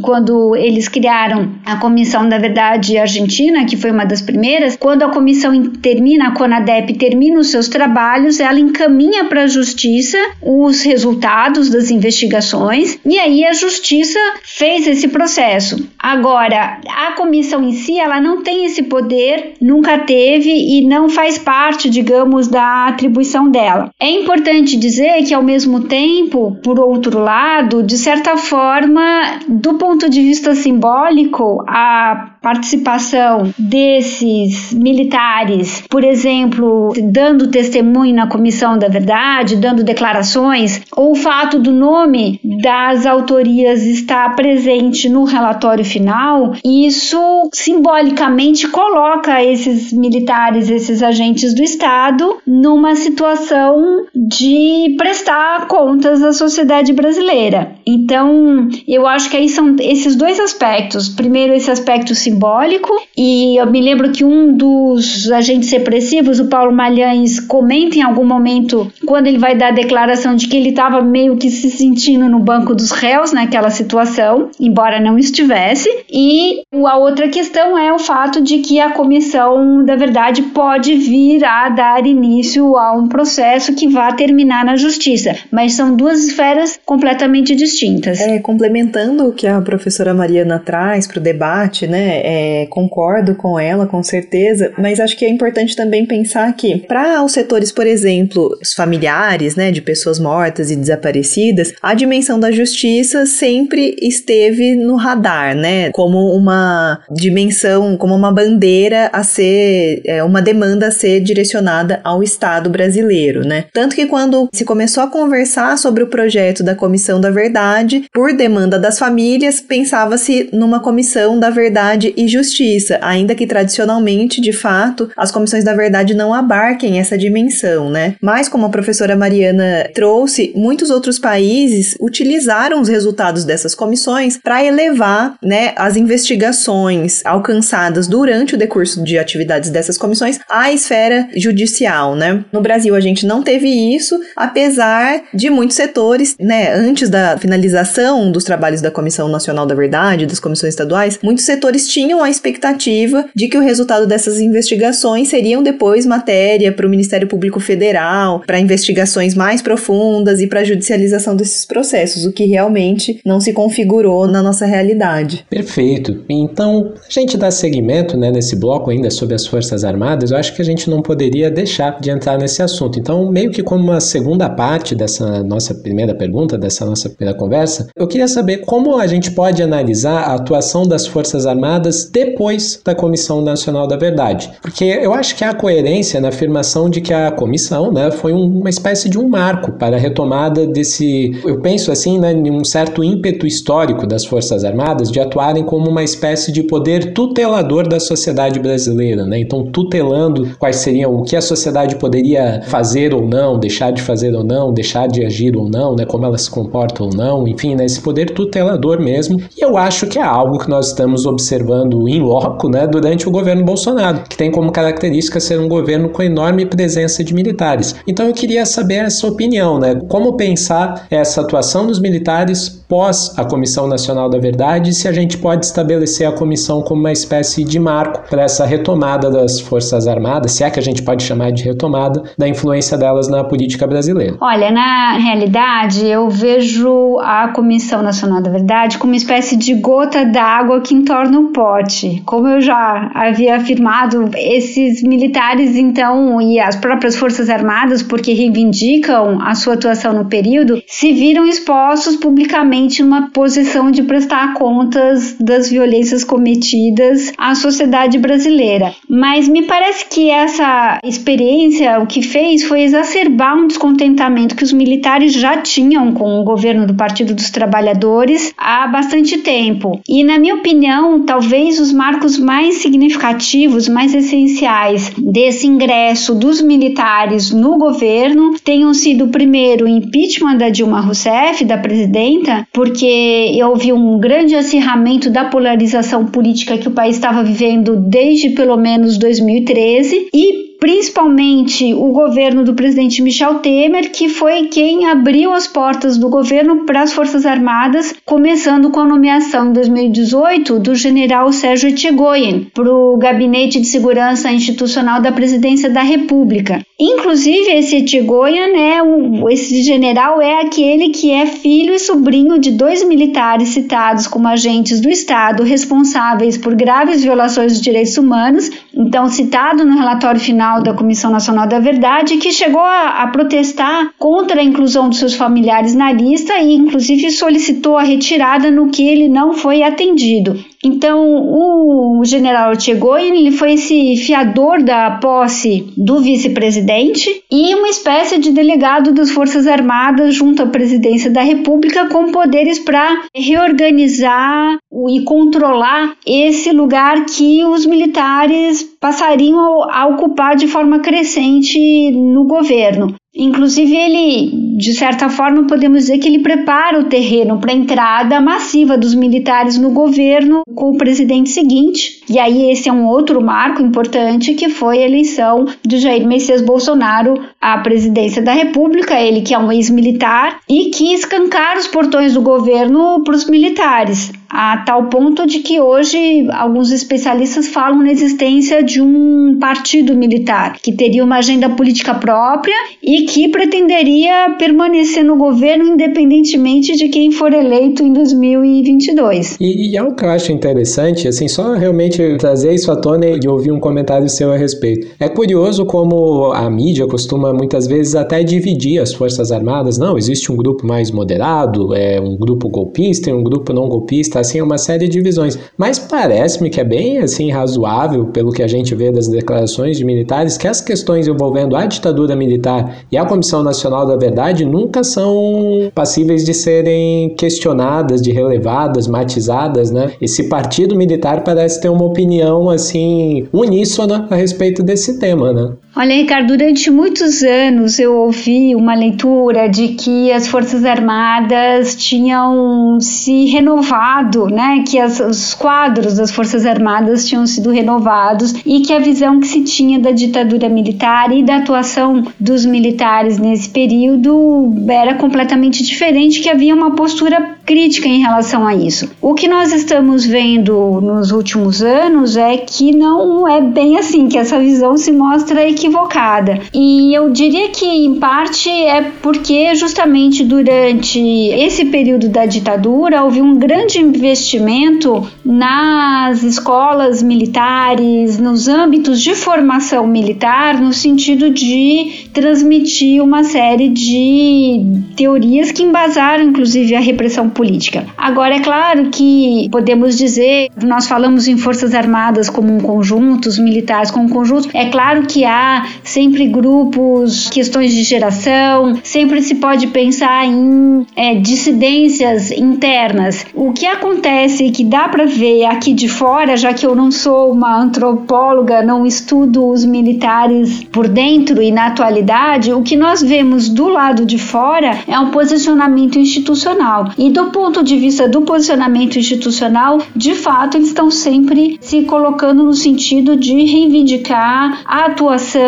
quando eles criaram a Comissão da Verdade Argentina, que foi uma das primeiras, quando a comissão termina, a CONADEP termina os seus trabalhos, ela encaminha para a justiça os resultados das investigações e aí a justiça fez esse processo. Agora, a comissão em si, ela não tem esse poder, nunca teve e não faz parte digamos, da atribuição dela. É importante dizer que, ao mesmo tempo, por outro lado, de certa forma, do ponto de vista simbólico, a participação desses militares, por exemplo, dando testemunho na comissão da verdade, dando declarações, ou o fato do nome das autorias estar presente no relatório final, isso simbolicamente coloca esses militares, esses agentes do Estado, numa situação de prestar contas à sociedade brasileira. Então, eu acho que aí são esses dois aspectos. Primeiro, esse aspecto simbólico, e eu me lembro que um dos agentes repressivos, o Paulo Malhães, comenta em algum momento, quando ele vai dar a declaração de que ele estava meio que se sentindo no banco dos réus naquela situação, embora não estivesse. E a outra questão é o fato de que a comissão da verdade pode vir a dar início a um processo que vá terminar na justiça, mas são duas esferas completamente distintas. É, complementando o que a professora Mariana traz para o debate, né, é, concordo com ela, com certeza, mas acho que é importante também pensar que para os setores, por exemplo, os familiares, né, de pessoas mortas e desaparecidas, a dimensão da justiça sempre esteve no radar, né, como uma dimensão, como uma bandeira a ser, é, uma demanda a ser direcionada ao Estado brasileiro, né? Tanto que quando se começou a conversar sobre o projeto da Comissão da Verdade, por demanda das famílias, pensava-se numa Comissão da Verdade e Justiça, ainda que tradicionalmente, de fato, as comissões da verdade não abarquem essa dimensão, né? Mas como a professora Mariana trouxe, muitos outros países utilizaram os resultados dessas comissões para elevar, né, as investigações alcançadas durante o decurso de atividades dessas comissões à esfera judicial né? No Brasil a gente não teve isso, apesar de muitos setores, né, antes da finalização dos trabalhos da Comissão Nacional da Verdade, das comissões estaduais, muitos setores tinham a expectativa de que o resultado dessas investigações seriam depois matéria para o Ministério Público Federal, para investigações mais profundas e para a judicialização desses processos, o que realmente não se configurou na nossa realidade. Perfeito. Então, a gente dá seguimento né, nesse bloco ainda sobre as Forças Armadas, eu acho que a gente não poderia deixar de entrar nesse assunto. Então, meio que como uma segunda parte dessa nossa primeira pergunta, dessa nossa primeira conversa, eu queria saber como a gente pode analisar a atuação das Forças Armadas depois da Comissão Nacional da Verdade. Porque eu acho que há coerência na afirmação de que a comissão né, foi uma espécie de um marco para a retomada desse, eu penso assim, né, um certo ímpeto histórico das Forças Armadas de atuarem como uma espécie de poder tutelador da sociedade brasileira. Né? Então, tutelando quais seriam o que a sociedade poderia fazer ou não, deixar de fazer ou não, deixar de agir ou não, né, como ela se comporta ou não, enfim, né, esse poder tutelador mesmo. E eu acho que é algo que nós estamos observando em loco né, durante o governo Bolsonaro, que tem como característica ser um governo com enorme presença de militares. Então eu queria saber essa opinião, né? Como pensar essa atuação dos militares pós a Comissão Nacional da Verdade se a gente pode estabelecer a comissão como uma espécie de marco para essa retomada das Forças Armadas, se é que a gente pode chamar de retomada, da influência delas na política brasileira. Olha, na realidade, eu vejo a Comissão Nacional da Verdade como uma espécie de gota d'água que entorna o pote. Como eu já havia afirmado, esses militares, então, e as próprias Forças Armadas, porque reivindicam a sua atuação no período, se viram expostos publicamente numa posição de prestar contas das violências cometidas à sociedade brasileira. Mas me parece que essa experiência o que fez foi exacerbar um descontentamento que os militares já tinham com o governo do Partido dos Trabalhadores há bastante tempo. E, na minha opinião, talvez os marcos mais significativos, mais essenciais desse ingresso dos militares no governo tenham sido, primeiro, o impeachment da Dilma Rousseff, da presidenta, porque houve um grande acirramento da polarização política que o país estava vivendo desde pelo menos 2013 e principalmente o governo do presidente Michel Temer, que foi quem abriu as portas do governo para as Forças Armadas, começando com a nomeação em 2018 do general Sérgio Etchegoyen para o Gabinete de Segurança Institucional da Presidência da República. Inclusive, esse Etchegoyen, é o, esse general é aquele que é filho e sobrinho de dois militares citados como agentes do Estado responsáveis por graves violações dos direitos humanos, então citado no relatório final da Comissão Nacional da Verdade, que chegou a, a protestar contra a inclusão dos seus familiares na lista e, inclusive, solicitou a retirada no que ele não foi atendido. Então, o general Chegoyen ele foi esse fiador da posse do vice-presidente e uma espécie de delegado das Forças Armadas junto à presidência da República com poderes para reorganizar e controlar esse lugar que os militares passariam a ocupar de forma crescente no governo. Inclusive, ele, de certa forma, podemos dizer que ele prepara o terreno para a entrada massiva dos militares no governo com o presidente seguinte. E aí, esse é um outro marco importante que foi a eleição de Jair Messias Bolsonaro à presidência da República, ele que é um ex-militar e que escancara os portões do governo para os militares a tal ponto de que hoje alguns especialistas falam na existência de um partido militar que teria uma agenda política própria e que pretenderia permanecer no governo independentemente de quem for eleito em 2022. E, e é o que eu acho interessante, assim, só realmente trazer isso à tona e ouvir um comentário seu a respeito. É curioso como a mídia costuma muitas vezes até dividir as Forças Armadas. Não, existe um grupo mais moderado, é um grupo golpista e um grupo não golpista assim, uma série de visões. Mas parece-me que é bem assim razoável, pelo que a gente vê das declarações de militares, que as questões envolvendo a ditadura militar e a Comissão Nacional da Verdade nunca são passíveis de serem questionadas, de relevadas, matizadas, né? Esse partido militar parece ter uma opinião assim uníssona a respeito desse tema, né? Olha, Ricardo, durante muitos anos eu ouvi uma leitura de que as Forças Armadas tinham se renovado, né? Que as, os quadros das Forças Armadas tinham sido renovados e que a visão que se tinha da ditadura militar e da atuação dos militares nesse período era completamente diferente, que havia uma postura crítica em relação a isso. O que nós estamos vendo nos últimos anos é que não é bem assim, que essa visão se mostra equivocada equivocada. E eu diria que, em parte, é porque justamente durante esse período da ditadura houve um grande investimento nas escolas militares, nos âmbitos de formação militar, no sentido de transmitir uma série de teorias que embasaram, inclusive, a repressão política. Agora, é claro que podemos dizer, nós falamos em Forças Armadas como um conjunto, os militares como um conjunto, é claro que há sempre grupos, questões de geração, sempre se pode pensar em é, dissidências internas. O que acontece que dá para ver aqui de fora, já que eu não sou uma antropóloga, não estudo os militares por dentro e na atualidade, o que nós vemos do lado de fora é um posicionamento institucional. E do ponto de vista do posicionamento institucional, de fato, eles estão sempre se colocando no sentido de reivindicar a atuação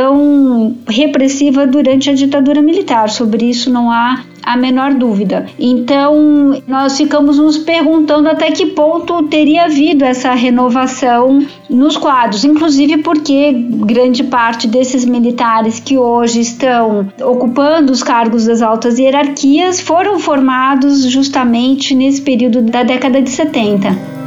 repressiva durante a ditadura militar. Sobre isso não há a menor dúvida. Então, nós ficamos nos perguntando até que ponto teria havido essa renovação nos quadros, inclusive porque grande parte desses militares que hoje estão ocupando os cargos das altas hierarquias foram formados justamente nesse período da década de 70.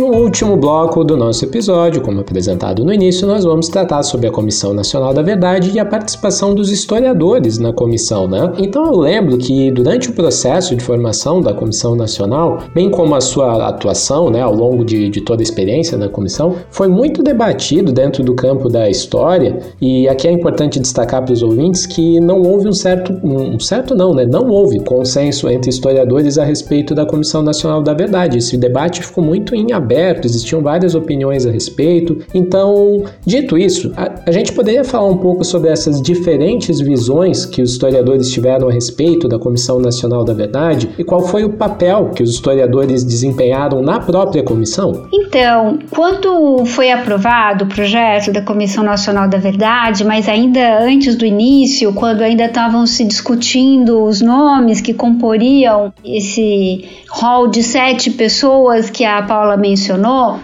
No último bloco do nosso episódio, como apresentado no início, nós vamos tratar sobre a Comissão Nacional da Verdade e a participação dos historiadores na comissão, né? Então eu lembro que durante o processo de formação da Comissão Nacional, bem como a sua atuação, né, ao longo de, de toda a experiência da comissão, foi muito debatido dentro do campo da história, e aqui é importante destacar para os ouvintes que não houve um certo, um certo não, né? Não houve consenso entre historiadores a respeito da Comissão Nacional da Verdade. Esse debate ficou muito em aberto, existiam várias opiniões a respeito. Então, dito isso, a, a gente poderia falar um pouco sobre essas diferentes visões que os historiadores tiveram a respeito da Comissão Nacional da Verdade e qual foi o papel que os historiadores desempenharam na própria comissão? Então, quando foi aprovado o projeto da Comissão Nacional da Verdade, mas ainda antes do início, quando ainda estavam se discutindo os nomes que comporiam esse hall de sete pessoas que a Paula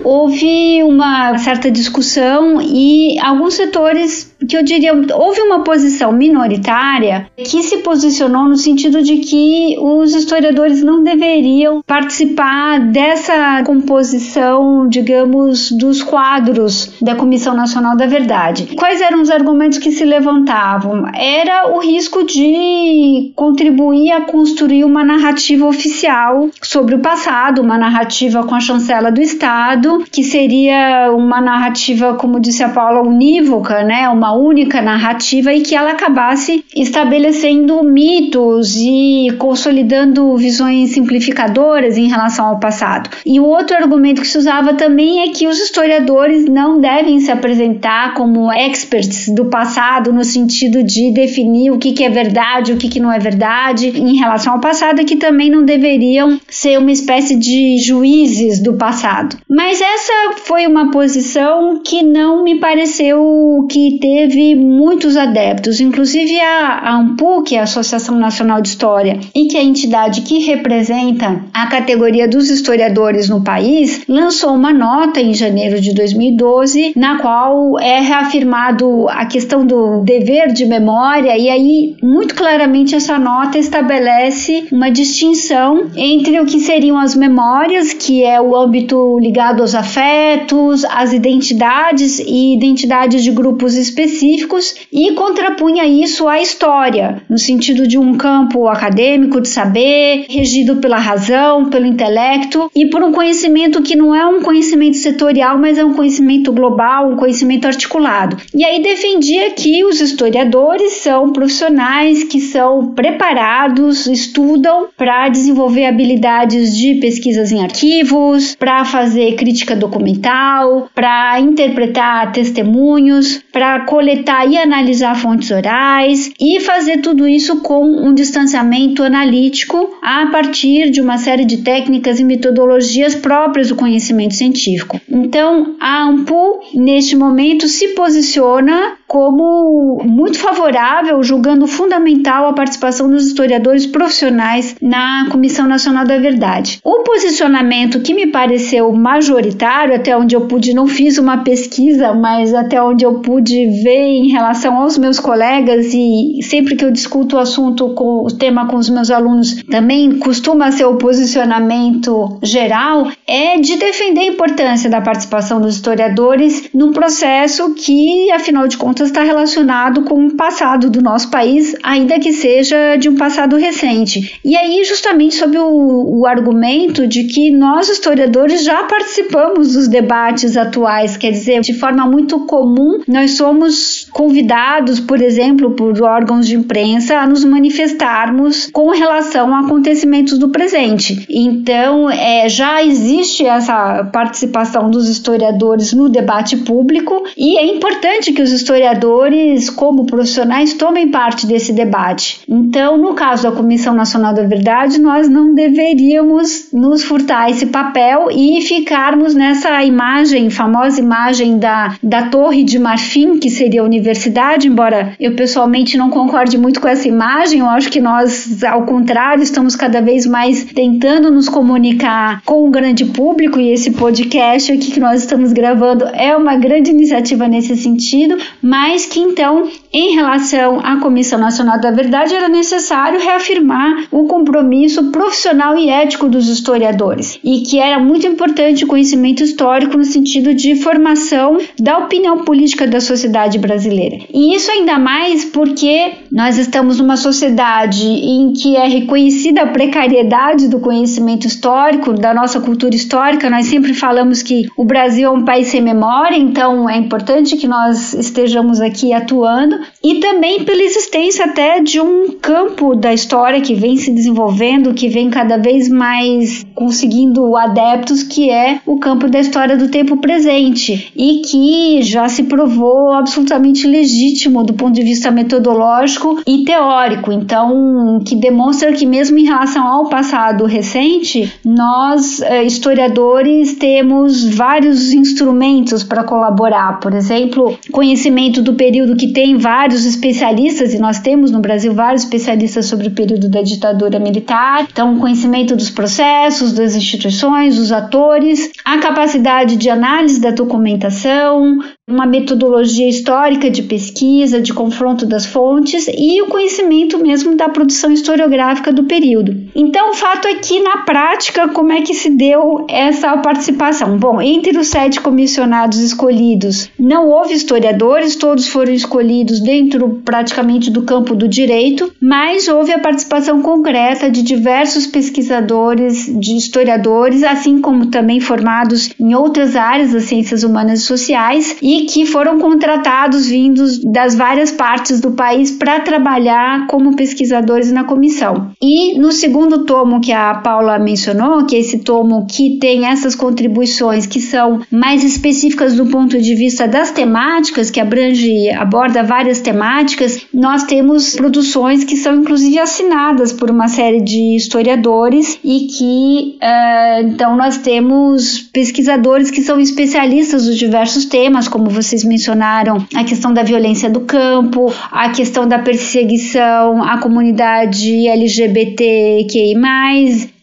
houve uma certa discussão e alguns setores que eu diria, houve uma posição minoritária que se posicionou no sentido de que os historiadores não deveriam participar dessa composição, digamos, dos quadros da Comissão Nacional da Verdade. Quais eram os argumentos que se levantavam? Era o risco de contribuir a construir uma narrativa oficial sobre o passado, uma narrativa com a chancela do Estado, que seria uma narrativa, como disse a Paula, unívoca, né? Uma única narrativa e que ela acabasse estabelecendo mitos e consolidando visões simplificadoras em relação ao passado. E o outro argumento que se usava também é que os historiadores não devem se apresentar como experts do passado no sentido de definir o que, é verdade, o que, não é verdade em relação ao passado, que também não deveriam ser uma espécie de juízes do passado. Mas essa foi uma posição que não me pareceu que teve muitos adeptos, inclusive a, a ANPU, que é a Associação Nacional de História, e que é a entidade que representa a categoria dos historiadores no país, lançou uma nota em janeiro de 2012, na qual é reafirmado a questão do dever de memória, e aí, muito claramente, essa nota estabelece uma distinção entre o que seriam as memórias, que é o âmbito ligado aos afetos, às identidades e identidades de grupos específicos específicos e contrapunha isso à história, no sentido de um campo acadêmico de saber, regido pela razão, pelo intelecto e por um conhecimento que não é um conhecimento setorial, mas é um conhecimento global, um conhecimento articulado. E aí defendia que os historiadores são profissionais que são preparados, estudam para desenvolver habilidades de pesquisas em arquivos, para fazer crítica documental, para interpretar testemunhos, para coletar e analisar fontes orais e fazer tudo isso com um distanciamento analítico a partir de uma série de técnicas e metodologias próprias do conhecimento científico. Então, a AMPU, neste momento, se posiciona como muito favorável, julgando fundamental a participação dos historiadores profissionais na Comissão Nacional da Verdade. O posicionamento que me pareceu pareceu majoritário, até onde eu pude, não fiz uma pesquisa, mas até onde eu pude ver em relação aos meus colegas e sempre que eu discuto o assunto com o tema com os meus alunos, também costuma ser o posicionamento geral, é de defender a importância da participação dos historiadores num processo que, afinal de contas, está relacionado com o passado do nosso país, ainda que seja de um passado recente. E aí, justamente sob o, o argumento de que nós, historiadores, já participamos dos debates atuais, quer dizer, de forma muito comum, nós somos convidados, por exemplo, por órgãos de imprensa a nos manifestarmos com relação a acontecimentos do presente. Então, é, já existe essa participação dos historiadores no debate público e é importante que os historiadores, como profissionais, tomem parte desse debate. Então, no caso da Comissão Nacional da Verdade, nós não deveríamos nos furtar esse papel e ficarmos nessa imagem, famosa imagem da, da Torre de Marfim, que seria a universidade, embora eu pessoalmente não concorde muito com essa imagem, eu acho que nós, ao contrário, estamos cada vez mais tentando nos comunicar com o grande público e esse podcast aqui que nós estamos gravando é uma grande iniciativa nesse sentido, mas que então, em relação à Comissão Nacional da Verdade, era necessário reafirmar o compromisso profissional e ético dos historiadores e que era muito importante o conhecimento histórico no sentido de formação da opinião política da sociedade brasileira. E isso ainda mais porque nós estamos numa sociedade em que é reconhecida a precariedade do conhecimento histórico, da nossa cultura histórica. Nós sempre falamos que o Brasil é um país sem memória, então é importante que nós estejamos aqui atuando e também pela existência até de um campo da história que vem se desenvolvendo, que vem cada vez mais conseguindo adeptos, que é o campo da história do tempo presente e que já se provou absolutamente legítimo do ponto de vista metodológico e teórico. Então, que demonstra que mesmo em relação ao passado recente, nós eh, historiadores temos vários instrumentos para colaborar. Por exemplo, conhecimento do período que tem vários especialistas e nós temos no Brasil vários especialistas sobre o período da ditadura militar. Então, conhecimento dos processos, das instituições, dos atores, a capacidade de análise da documentação, uma metodologia histórica de pesquisa, de confronto das fontes e o conhecimento mesmo da produção historiográfica do período. Então, o fato é que, na prática, como é que se deu essa participação? Bom, entre os sete comissionados escolhidos, não houve historiadores, todos foram escolhidos dentro praticamente do campo do direito, mas houve a participação concreta de diversos pesquisadores, de historiadores, assim como também formados em outras áreas das ciências humanas e sociais e que foram contratados vindos das várias partes do país para trabalhar como pesquisadores na comissão. E no segundo tomo que a Paula mencionou, que é esse tomo que tem essas contribuições que são mais específicas do ponto de vista das temáticas, que abrange, aborda várias temáticas, nós temos produções que são inclusive assinadas por uma série de historiadores e que uh, então nós temos pesquisadores que são especialistas dos diversos temas, como como vocês mencionaram, a questão da violência do campo, a questão da perseguição à comunidade LGBTQI,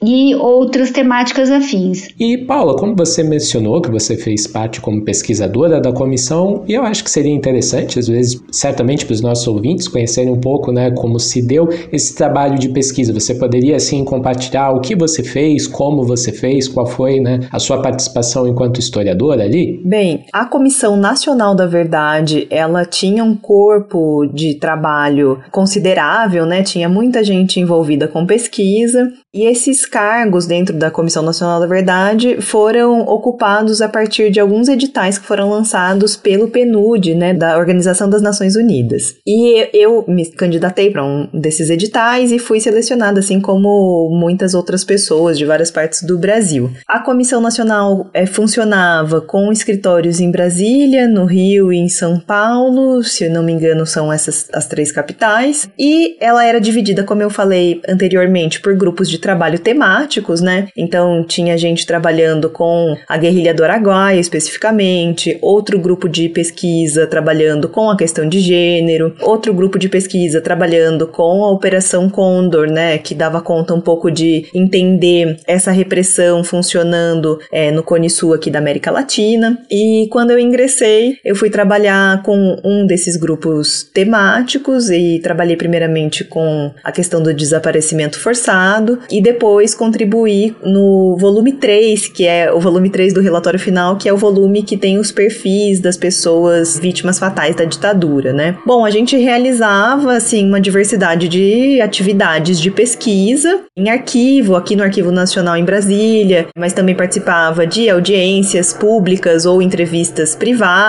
e outras temáticas afins. E Paula, como você mencionou que você fez parte como pesquisadora da comissão, e eu acho que seria interessante, às vezes, certamente para os nossos ouvintes conhecerem um pouco, né, como se deu esse trabalho de pesquisa. Você poderia assim compartilhar o que você fez, como você fez, qual foi, né, a sua participação enquanto historiadora ali? Bem, a Comissão Nacional da Verdade, ela tinha um corpo de trabalho considerável, né? Tinha muita gente envolvida com pesquisa e esses cargos dentro da Comissão Nacional da Verdade foram ocupados a partir de alguns editais que foram lançados pelo PNUD, né, da Organização das Nações Unidas. E eu me candidatei para um desses editais e fui selecionada, assim como muitas outras pessoas de várias partes do Brasil. A Comissão Nacional é, funcionava com escritórios em Brasília No Rio e em São Paulo, se não me engano, são essas as três capitais. E ela era dividida, como eu falei anteriormente, por grupos de trabalho temáticos, né? Então tinha gente trabalhando com a guerrilha do Araguaia especificamente, outro grupo de pesquisa trabalhando com a questão de gênero, outro grupo de pesquisa trabalhando com a Operação Condor, né? Que dava conta um pouco de entender essa repressão funcionando é, no Cone Sul aqui da América Latina. E quando eu ingressei, eu fui trabalhar com um desses grupos temáticos e trabalhei primeiramente com a questão do desaparecimento forçado e depois contribuí no volume 3, que é o volume 3 do relatório final, que é o volume que tem os perfis das pessoas vítimas fatais da ditadura, né? Bom, a gente realizava assim uma diversidade de atividades de pesquisa em arquivo, aqui no Arquivo Nacional em Brasília, mas também participava de audiências públicas ou entrevistas privadas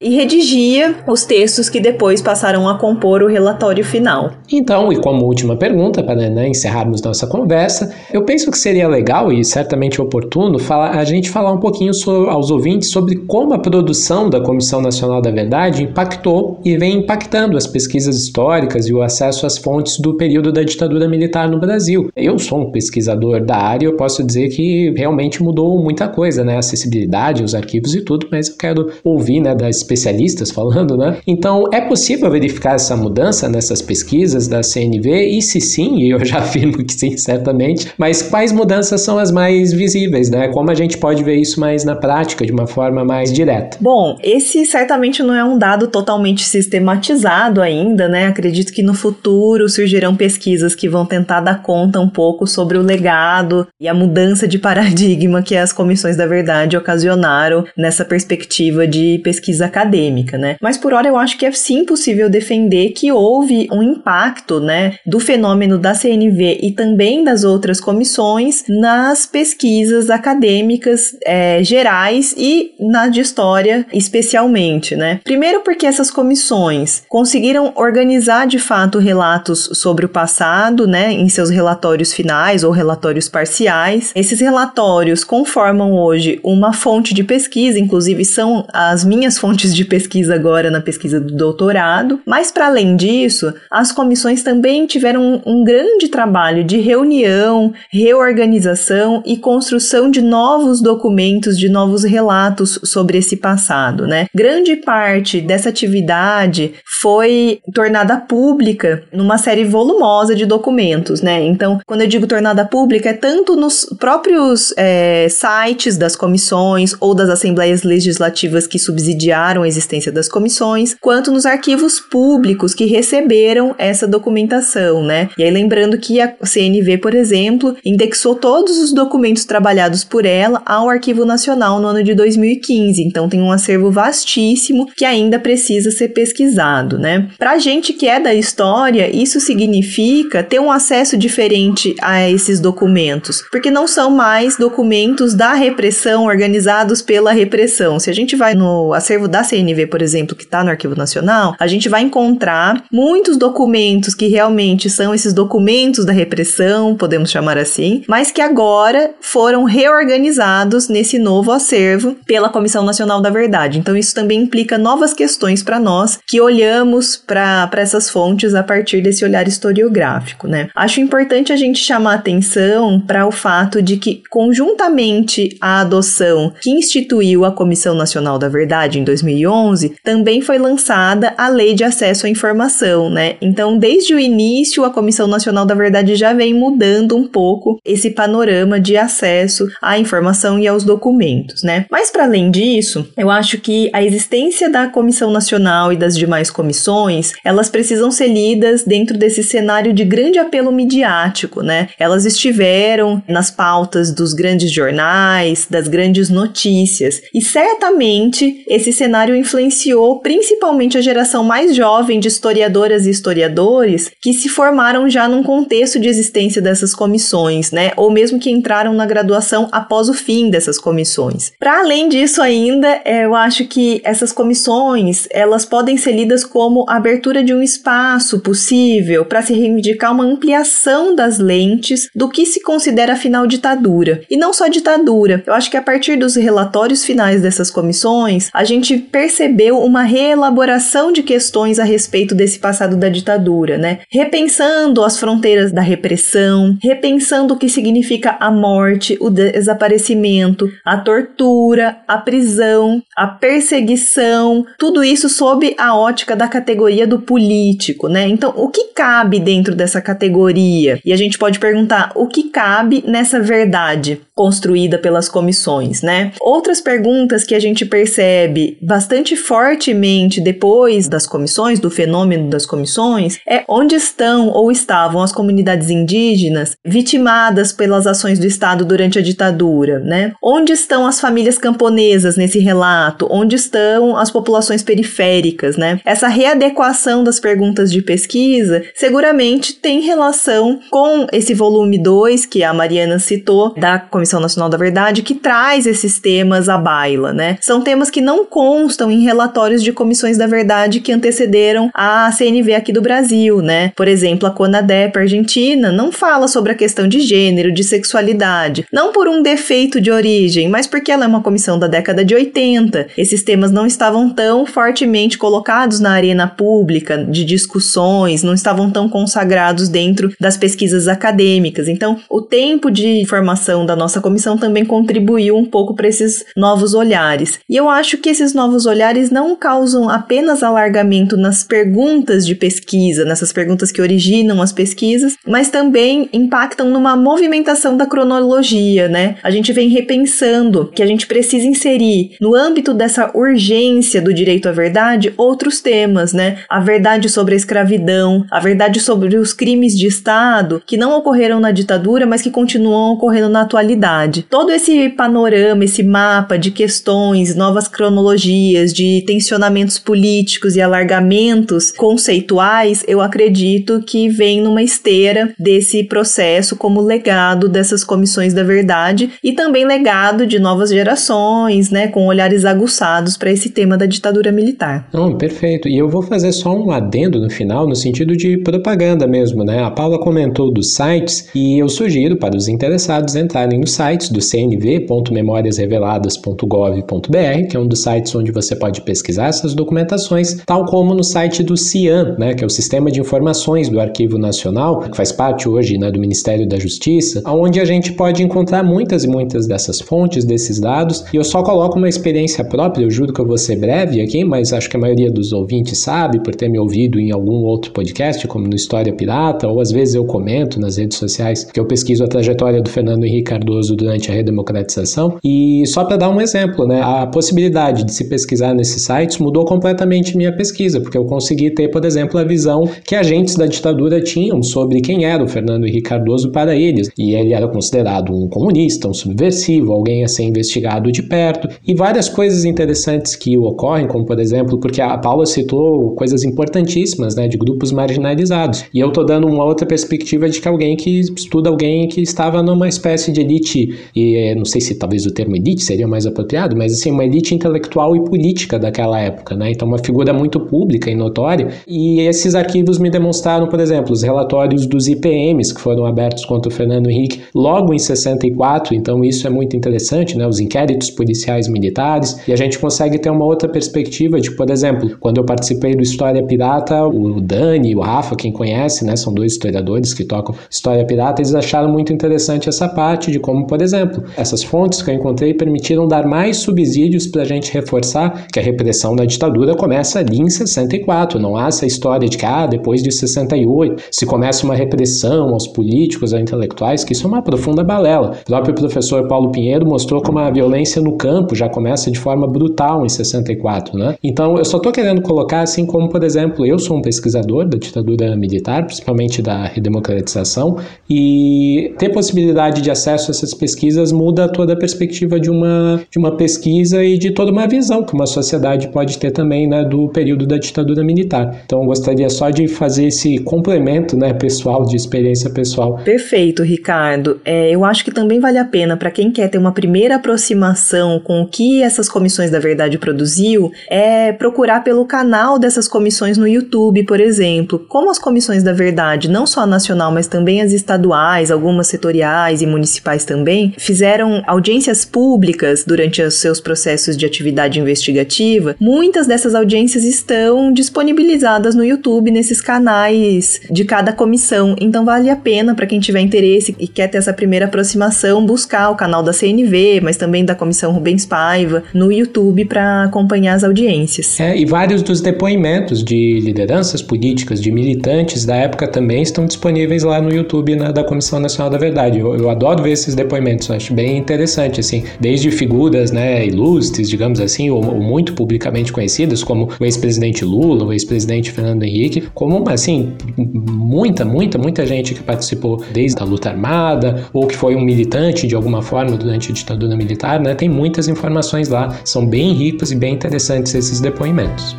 e redigia os textos que depois passaram a compor o relatório final. Então, e como última pergunta, para né, encerrarmos nossa conversa, eu penso que seria legal e certamente oportuno falar, a gente falar um pouquinho so, aos ouvintes sobre como a produção da Comissão Nacional da Verdade impactou e vem impactando as pesquisas históricas e o acesso às fontes do período da ditadura militar no Brasil. Eu sou um pesquisador da área, eu posso dizer que realmente mudou muita coisa, né? Acessibilidade, os arquivos e tudo, mas eu quero ouvir, né, das especialistas falando, né? Então, é possível verificar essa mudança nessas pesquisas da CNV? E se sim, eu já afirmo que sim, certamente, mas quais mudanças são as mais visíveis, né? Como a gente pode ver isso mais na prática, de uma forma mais direta? Bom, esse certamente não é um dado totalmente sistematizado ainda, né? Acredito que no futuro surgirão pesquisas que vão tentar dar conta um pouco sobre o legado e a mudança de paradigma que as comissões da verdade ocasionaram nessa perspectiva de pesquisa acadêmica, né? Mas por hora eu acho que é sim possível defender que houve um impacto, né, do fenômeno da CNV e também das outras comissões nas pesquisas acadêmicas é, gerais e na de história especialmente, né? Primeiro porque essas comissões conseguiram organizar de fato relatos sobre o passado, né, em seus relatórios finais ou relatórios parciais. Esses relatórios conformam hoje uma fonte de pesquisa, inclusive são as minhas fontes de pesquisa agora na pesquisa do doutorado. Mas para além disso, as comissões também tiveram um, um grande trabalho de reunião, reorganização e construção de novos documentos, de novos relatos sobre esse passado, né? Grande parte dessa atividade foi tornada pública numa série volumosa de documentos, né? Então, quando eu digo tornada pública, é tanto nos próprios é, sites das comissões ou das assembleias legislativas que subsidiaram a existência das comissões, quanto nos arquivos públicos que receberam essa documentação, né? E aí lembrando que a CNV, por exemplo, indexou todos os documentos trabalhados por ela ao Arquivo Nacional no ano de 2015. Então tem um acervo vastíssimo que ainda precisa ser pesquisado, né? Pra gente que é da história, isso significa ter um acesso diferente a esses documentos, porque não são mais documentos da repressão organizados pela repressão. Se a gente vai no acervo da CNV, por exemplo, que está no Arquivo Nacional, a gente vai encontrar muitos documentos que realmente são esses documentos da repressão, podemos chamar assim, mas que agora foram reorganizados nesse novo acervo pela Comissão Nacional da Verdade. Então, isso também implica novas questões para nós que olhamos para essas fontes a partir desse olhar historiográfico, né? Acho importante a gente chamar atenção para o fato de que, conjuntamente à adoção que instituiu a Comissão Nacional da Verdade em 2011, também foi lançada a Lei de Acesso à Informação, né? Então, desde o início, a Comissão Nacional da Verdade já vem mudando um pouco esse panorama de acesso à informação e aos documentos, né? Mas para além disso, eu acho que a existência da Comissão Nacional e das demais comissões, elas precisam ser lidas dentro desse cenário de grande apelo midiático, né? Elas estiveram nas pautas dos grandes jornais, das grandes notícias, e certamente esse cenário influenciou principalmente a geração mais jovem de historiadoras e historiadores que se formaram já num contexto de existência dessas comissões, né? Ou mesmo que entraram na graduação após o fim dessas comissões. Para além disso ainda, é, eu acho que essas comissões, elas podem ser lidas como abertura de um espaço possível para se reivindicar uma ampliação das lentes do que se considera afinal ditadura. E não só ditadura. Eu acho que a partir dos relatórios finais dessas comissões, a gente percebeu uma reelaboração de questões a respeito desse passado da ditadura, né? Repensando as fronteiras da repressão, repensando o que significa a morte, o desaparecimento, a tortura, a prisão, a perseguição, tudo isso sob a ótica da categoria do político, né? Então, o que cabe dentro dessa categoria? E a gente pode perguntar o que cabe nessa verdade construída pelas comissões, né? Outras perguntas que a gente percebe bastante fortemente depois das comissões, do fenômeno das comissões, é onde estão ou estavam as comunidades indígenas vitimadas pelas ações do Estado durante a ditadura, né? Onde estão as famílias camponesas nesse relato? Onde estão as populações periféricas, né? Essa readequação das perguntas de pesquisa seguramente tem relação com esse volume 2 que a Mariana citou da Comissão Nacional da Verdade, que traz esses temas à baila, né? São temas que não constam em relatórios de comissões da verdade que antecederam a CNV aqui do Brasil, né? Por exemplo, a CONADEP argentina não fala sobre a questão de gênero, de sexualidade, não por um defeito de origem, mas porque ela é uma comissão da década de 80. Esses temas não estavam tão fortemente colocados na arena pública de discussões, não estavam tão consagrados dentro das pesquisas acadêmicas. Então, o tempo de formação da nossa comissão também contribuiu um pouco para esses novos olhares. E eu acho que esses novos olhares não causam apenas alargamento nas perguntas de pesquisa, nessas perguntas que originam as pesquisas, mas também impactam numa movimentação da cronologia, né? A gente vem repensando que a gente precisa inserir no âmbito dessa urgência do direito à verdade outros temas, né? A verdade sobre a escravidão, a verdade sobre os crimes de Estado que não ocorreram na ditadura, mas que continuam ocorrendo na atualidade Todo esse panorama, esse mapa de questões, novas cronologias, de tensionamentos políticos e alargamentos conceituais, eu acredito que vem numa esteira desse processo como legado dessas comissões da verdade e também legado de novas gerações, né, com olhares aguçados para esse tema da ditadura militar. Não, perfeito. E eu vou fazer só um adendo no final, no sentido de propaganda mesmo, né? A Paula comentou dos sites e eu sugiro para os interessados entrarem no sites do cnv.memoriasreveladas.gov.br, que é um dos sites onde você pode pesquisar essas documentações, tal como no site do CIAN, né, que é o Sistema de Informações do Arquivo Nacional, que faz parte hoje né, do Ministério da Justiça, onde a gente pode encontrar muitas e muitas dessas fontes, desses dados, e eu só coloco uma experiência própria, eu juro que eu vou ser breve aqui, mas acho que a maioria dos ouvintes sabe, por ter me ouvido em algum outro podcast, como no História Pirata, ou às vezes eu comento nas redes sociais que eu pesquiso a trajetória do Fernando Henrique Cardoso durante a redemocratização. E só para dar um exemplo, né, a possibilidade de se pesquisar nesses sites mudou completamente minha pesquisa, porque eu consegui ter, por exemplo, a visão que agentes da ditadura tinham sobre quem era o Fernando Henrique Cardoso para eles. E ele era considerado um comunista, um subversivo, alguém a ser investigado de perto, e várias coisas interessantes que ocorrem, como por exemplo, porque a Paula citou coisas importantíssimas, né, de grupos marginalizados. E eu tô dando uma outra perspectiva de que alguém que estuda alguém que estava numa espécie de elite e é, não sei se talvez o termo elite seria mais apropriado, mas assim, uma elite intelectual e política daquela época, né? Então, uma figura muito pública e notória. E esses arquivos me demonstraram, por exemplo, os relatórios dos IPMs que foram abertos contra o Fernando Henrique logo em 64, então isso é muito interessante, né? Os inquéritos policiais militares, e a gente consegue ter uma outra perspectiva de, por exemplo, quando eu participei do História Pirata, o Dani e o Rafa, quem conhece, né? São dois historiadores que tocam História Pirata, eles acharam muito interessante essa parte de como, por exemplo, essas fontes que eu encontrei permitiram dar mais subsídios para a gente reforçar que a repressão da ditadura começa ali em 64. Não há essa história de que, ah, depois de 68 se começa uma repressão aos políticos, aos intelectuais, que isso é uma profunda balela. O próprio professor Paulo Pinheiro mostrou como a violência no campo já começa de forma brutal em 64, né? Então, eu só estou querendo colocar assim como, por exemplo, eu sou um pesquisador da ditadura militar, principalmente da redemocratização, e ter possibilidade de acesso a essas pesquisas muda toda a perspectiva de uma, de uma pesquisa e de toda uma visão que uma sociedade pode ter também né, do período da ditadura militar. Então, gostaria só de fazer esse complemento né, pessoal, de experiência pessoal. Perfeito, Ricardo. É, eu acho que também vale a pena para quem quer ter uma primeira aproximação com o que essas comissões da verdade produziu, é procurar pelo canal dessas comissões no YouTube, por exemplo. Como as comissões da verdade, não só a nacional, mas também as estaduais, algumas setoriais e municipais também, fizeram audiências públicas durante os seus processos de de atividade investigativa, muitas dessas audiências estão disponibilizadas no YouTube, nesses canais de cada comissão. Então vale a pena para quem tiver interesse e quer ter essa primeira aproximação, buscar o canal da CNV, mas também da Comissão Rubens Paiva no YouTube para acompanhar as audiências. É, e vários dos depoimentos de lideranças políticas, de militantes da época também estão disponíveis lá no YouTube da Comissão Nacional da Verdade. Eu, eu adoro ver esses depoimentos, acho bem interessante, assim, desde figuras, né, ilustres, digamos assim, ou, ou muito publicamente conhecidas, como o ex-presidente Lula, o ex-presidente Fernando Henrique, como, assim, muita, muita, muita gente que participou desde a luta armada, ou que foi um militante de alguma forma durante a ditadura militar, né, tem muitas informações lá, são bem ricos e bem interessantes esses depoimentos.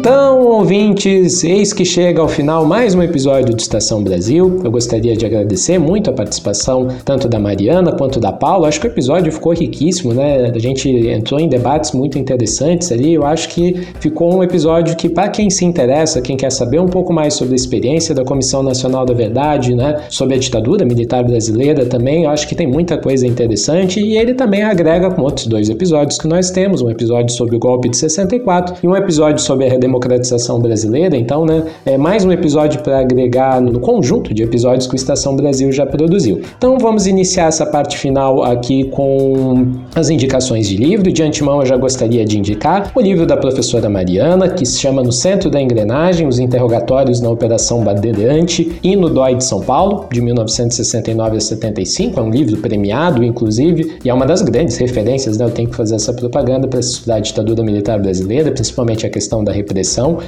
Então, ouvintes, eis que chega ao final mais um episódio de Estação Brasil. Eu gostaria de agradecer muito a participação tanto da Mariana quanto da Paula. Acho que o episódio ficou riquíssimo, né? A gente entrou em debates muito interessantes ali. Eu acho que ficou um episódio que, para quem se interessa, quem quer saber um pouco mais sobre a experiência da Comissão Nacional da Verdade, né? Sobre a ditadura militar brasileira também, eu acho que tem muita coisa interessante. E ele também agrega com outros dois episódios que nós temos: um episódio sobre o golpe de 64 e um episódio sobre a redemocratização brasileira, então, né, é mais um episódio para agregar no conjunto de episódios que o Estação Brasil já produziu. Então, vamos iniciar essa parte final aqui com as indicações de livro. De antemão, eu já gostaria de indicar o livro da professora Mariana, que se chama No Centro da Engrenagem: Os Interrogatórios na Operação Bandeirante e no DOI de São Paulo, de 1969 a 75. É um livro premiado, inclusive, e é uma das grandes referências, né? Eu tenho que fazer essa propaganda para estudar a ditadura militar brasileira, principalmente a questão da repressão,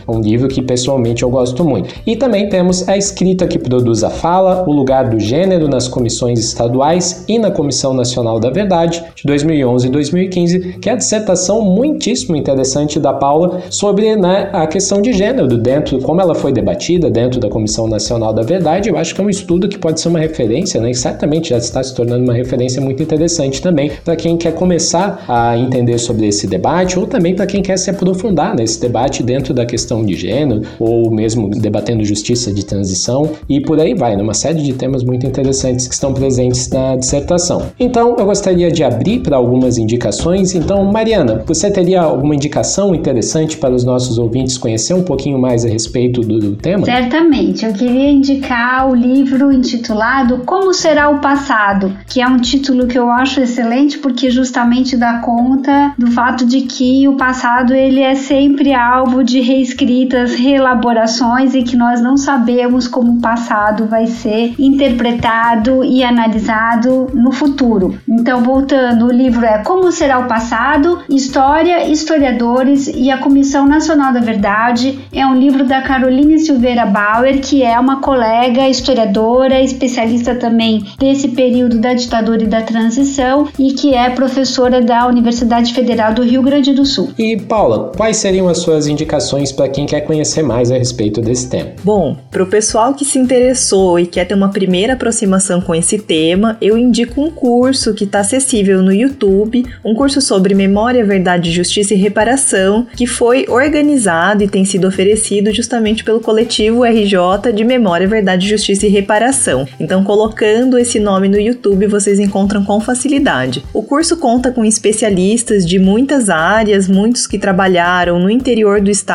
um livro que pessoalmente eu gosto muito. E também temos a escrita que produz a fala, o lugar do gênero nas comissões estaduais e na Comissão Nacional da Verdade, de 2011 e 2015, que é a dissertação muitíssimo interessante da Paula sobre né, a questão de gênero dentro, como ela foi debatida dentro da Comissão Nacional da Verdade. Eu acho que é um estudo que pode ser uma referência, né, e certamente já está se tornando uma referência muito interessante também para quem quer começar a entender sobre esse debate ou também para quem quer se aprofundar nesse debate dentro da questão de gênero, ou mesmo debatendo justiça de transição, e por aí vai, numa série de temas muito interessantes que estão presentes na dissertação. Então, eu gostaria de abrir para algumas indicações. Então, Mariana, você teria alguma indicação interessante para os nossos ouvintes conhecer um pouquinho mais a respeito do, do tema? Certamente. Eu queria indicar o livro intitulado Como Será o Passado, que é um título que eu acho excelente porque justamente dá conta do fato de que o passado ele é sempre alvo de reescritas, reelaborações e que nós não sabemos como o passado vai ser interpretado e analisado no futuro. Então, voltando, o livro é Como Será o Passado? História, Historiadores e a Comissão Nacional da Verdade. É um livro da Caroline Silveira Bauer, que é uma colega historiadora, especialista também desse período da ditadura e da transição e que é professora da Universidade Federal do Rio Grande do Sul. E Paula, quais seriam as suas indicações? Indicações para quem quer conhecer mais a respeito desse tema. Bom, para o pessoal que se interessou e quer ter uma primeira aproximação com esse tema, eu indico um curso que está acessível no YouTube, um curso sobre memória, verdade, justiça e reparação, que foi organizado e tem sido oferecido justamente pelo coletivo RJ de Memória, Verdade, Justiça e Reparação. Então, colocando esse nome no YouTube, vocês encontram com facilidade. O curso conta com especialistas de muitas áreas, muitos que trabalharam no interior do Estado,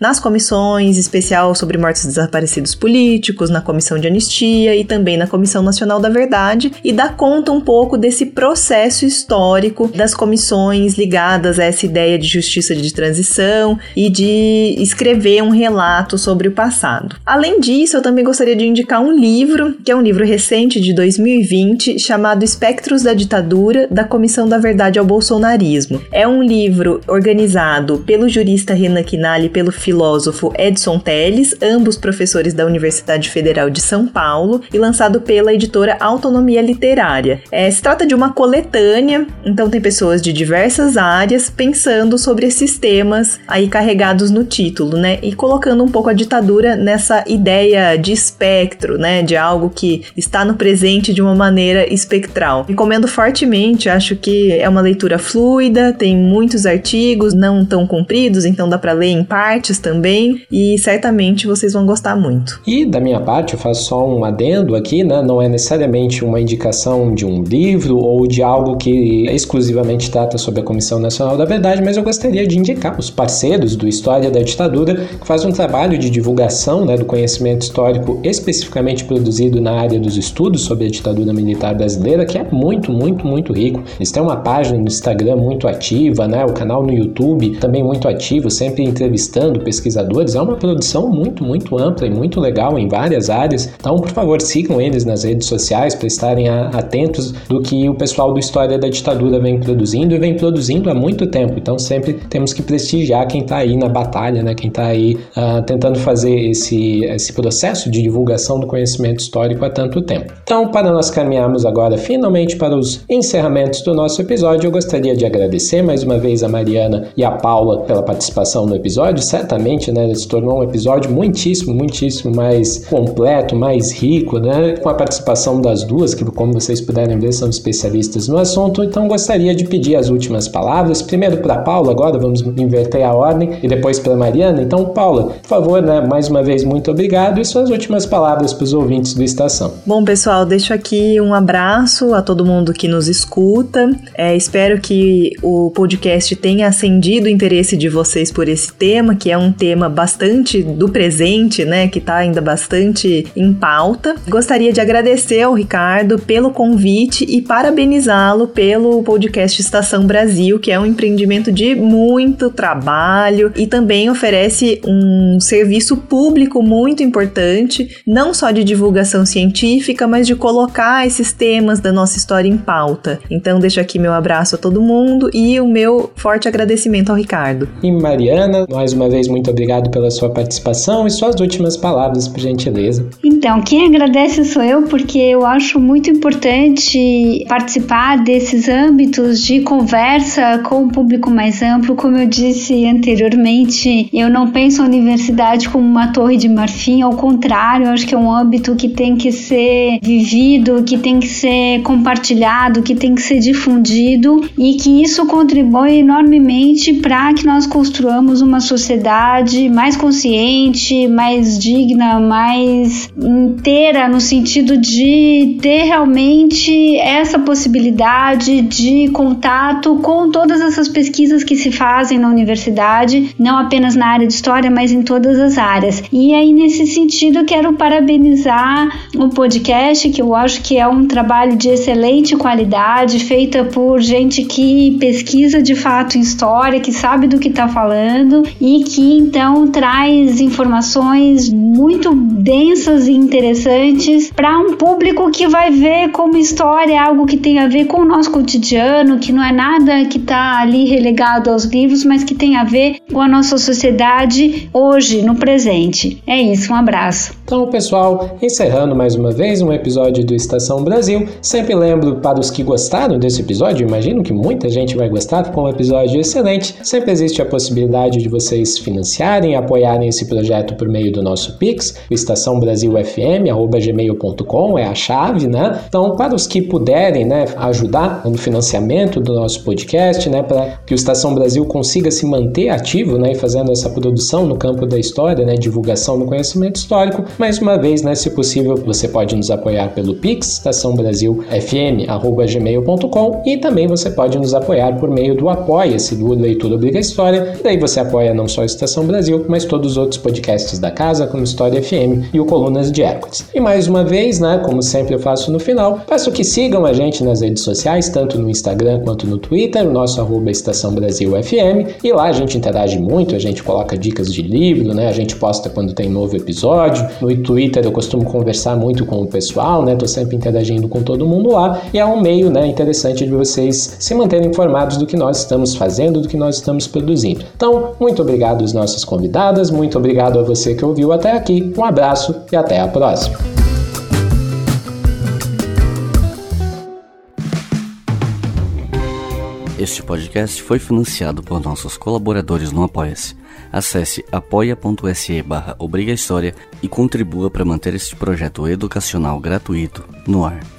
nas comissões especial sobre mortos desaparecidos políticos, na Comissão de Anistia e também na Comissão Nacional da Verdade, e dá conta um pouco desse processo histórico das comissões ligadas a essa ideia de justiça de transição e de escrever um relato sobre o passado. Além disso, eu também gostaria de indicar um livro, que é um livro recente de 2020, chamado Espectros da Ditadura, da Comissão da Verdade ao Bolsonarismo. É um livro organizado pelo jurista Renan Pelo filósofo Edson Teles, ambos professores da Universidade Federal de São Paulo, e lançado pela editora Autonomia Literária. É, se trata de uma coletânea, então tem pessoas de diversas áreas pensando sobre esses temas aí carregados no título, né? E colocando um pouco a ditadura nessa ideia de espectro, né? De algo que está no presente de uma maneira espectral. Recomendo fortemente, acho que é uma leitura fluida, tem muitos artigos, não tão compridos, então dá para ler em partes também, e certamente vocês vão gostar muito. E da minha parte, eu faço só um adendo aqui, né? Não é necessariamente uma indicação de um livro ou de algo que exclusivamente trata sobre a Comissão Nacional da Verdade, mas eu gostaria de indicar os parceiros do História da Ditadura, que faz um trabalho de divulgação né, do conhecimento histórico especificamente produzido na área dos estudos sobre a ditadura militar brasileira, que é muito, muito, muito rico. Eles têm uma página no Instagram muito ativa, né? O canal no YouTube também muito ativo, sempre entrevistando pesquisadores. É uma produção muito, muito ampla e muito legal em várias áreas. Então, por favor, sigam eles nas redes sociais para estarem atentos do que o pessoal do História da Ditadura vem produzindo e vem produzindo há muito tempo. Então, sempre temos que prestigiar quem está aí na batalha, né? Quem está aí uh, tentando fazer esse, esse processo de divulgação do conhecimento histórico há tanto tempo. Então, para nós caminharmos agora finalmente para os encerramentos do nosso episódio, eu gostaria de agradecer mais uma vez a Mariana e a Paula pela participação no episódio. Certamente, né, se tornou um episódio muitíssimo, muitíssimo mais completo, mais rico, né, com a participação das duas, que como vocês puderem ver são especialistas no assunto. Então, gostaria de pedir as últimas palavras. Primeiro para Paula, agora vamos inverter a ordem, e depois para Mariana. Então, Paula, por favor, né, mais uma vez, muito obrigado e suas últimas palavras para os ouvintes do Estação. Bom, pessoal, deixo aqui um abraço a todo mundo que nos escuta. É, espero que o podcast tenha acendido o interesse de vocês por esse tema, que é um tema bastante do presente, né? Que está ainda bastante em pauta. Gostaria de agradecer ao Ricardo pelo convite e parabenizá-lo pelo podcast Estação Brasil, que é um empreendimento de muito trabalho e também oferece um serviço público muito importante, não só de divulgação científica, mas de colocar esses temas da nossa história em pauta. Então, deixo aqui meu abraço a todo mundo e o meu forte agradecimento ao Ricardo. E Mariana, mais uma vez, muito obrigado pela sua participação e suas últimas palavras, por gentileza. Então, quem agradece sou eu, porque eu acho muito importante participar desses âmbitos de conversa com o público mais amplo. Como eu disse anteriormente, eu não penso a universidade como uma torre de marfim, ao contrário, acho que é um âmbito que tem que ser vivido, que tem que ser compartilhado, que tem que ser difundido e que isso contribui enormemente para que nós construamos uma sociedade mais consciente, mais digna, mais inteira no sentido de ter realmente essa possibilidade de contato com todas essas pesquisas que se fazem na universidade, não apenas na área de história, mas em todas as áreas. E aí nesse sentido quero parabenizar o podcast, que eu acho que é um trabalho de excelente qualidade, feita por gente que pesquisa de fato em história, que sabe do que está falando e que então traz informações muito densas e interessantes para um público que vai ver como história algo que tem a ver com o nosso cotidiano, que não é nada que está ali relegado aos livros, mas que tem a ver com a nossa sociedade hoje, no presente. É isso, um abraço. Então, pessoal, encerrando mais uma vez um episódio do Estação Brasil. Sempre lembro para os que gostaram desse episódio, imagino que muita gente vai gostar, ficou um episódio excelente. Sempre existe a possibilidade de vocês financiarem, apoiarem esse projeto por meio do nosso Pix, estaçãobrasilfm@gmail.com é a chave, né? Então, para os que puderem, né, ajudar no financiamento do nosso podcast, né, para que o Estação Brasil consiga se manter ativo, né, e fazendo essa produção no campo da história, né, divulgação do conhecimento histórico, mais uma vez, né, se possível, você pode nos apoiar pelo Pix, estaçãobrasilfm.gmail.com e também você pode nos apoiar por meio do Apoia-se do Leitura Obriga História. Daí você apoia não só a Estação Brasil, mas todos os outros podcasts da casa, como História FM e o Colunas de Hércules. E mais uma vez, né, como sempre eu faço no final, peço que sigam a gente nas redes sociais, tanto no Instagram quanto no Twitter, o nosso arroba Estação Brasil FM, e lá a gente interage muito, a gente coloca dicas de livro, né, a gente posta quando tem novo episódio, no Twitter eu costumo conversar muito com o pessoal, né? Tô sempre interagindo com todo mundo lá e é um meio, né, interessante de vocês se manterem informados do que nós estamos fazendo, do que nós estamos produzindo. Então, muito obrigado às nossas convidadas, muito obrigado a você que ouviu até aqui. Um abraço e até a próxima. Este podcast foi financiado por nossos colaboradores no Apoia-se. Acesse apoia.se barra e contribua para manter este projeto educacional gratuito no ar.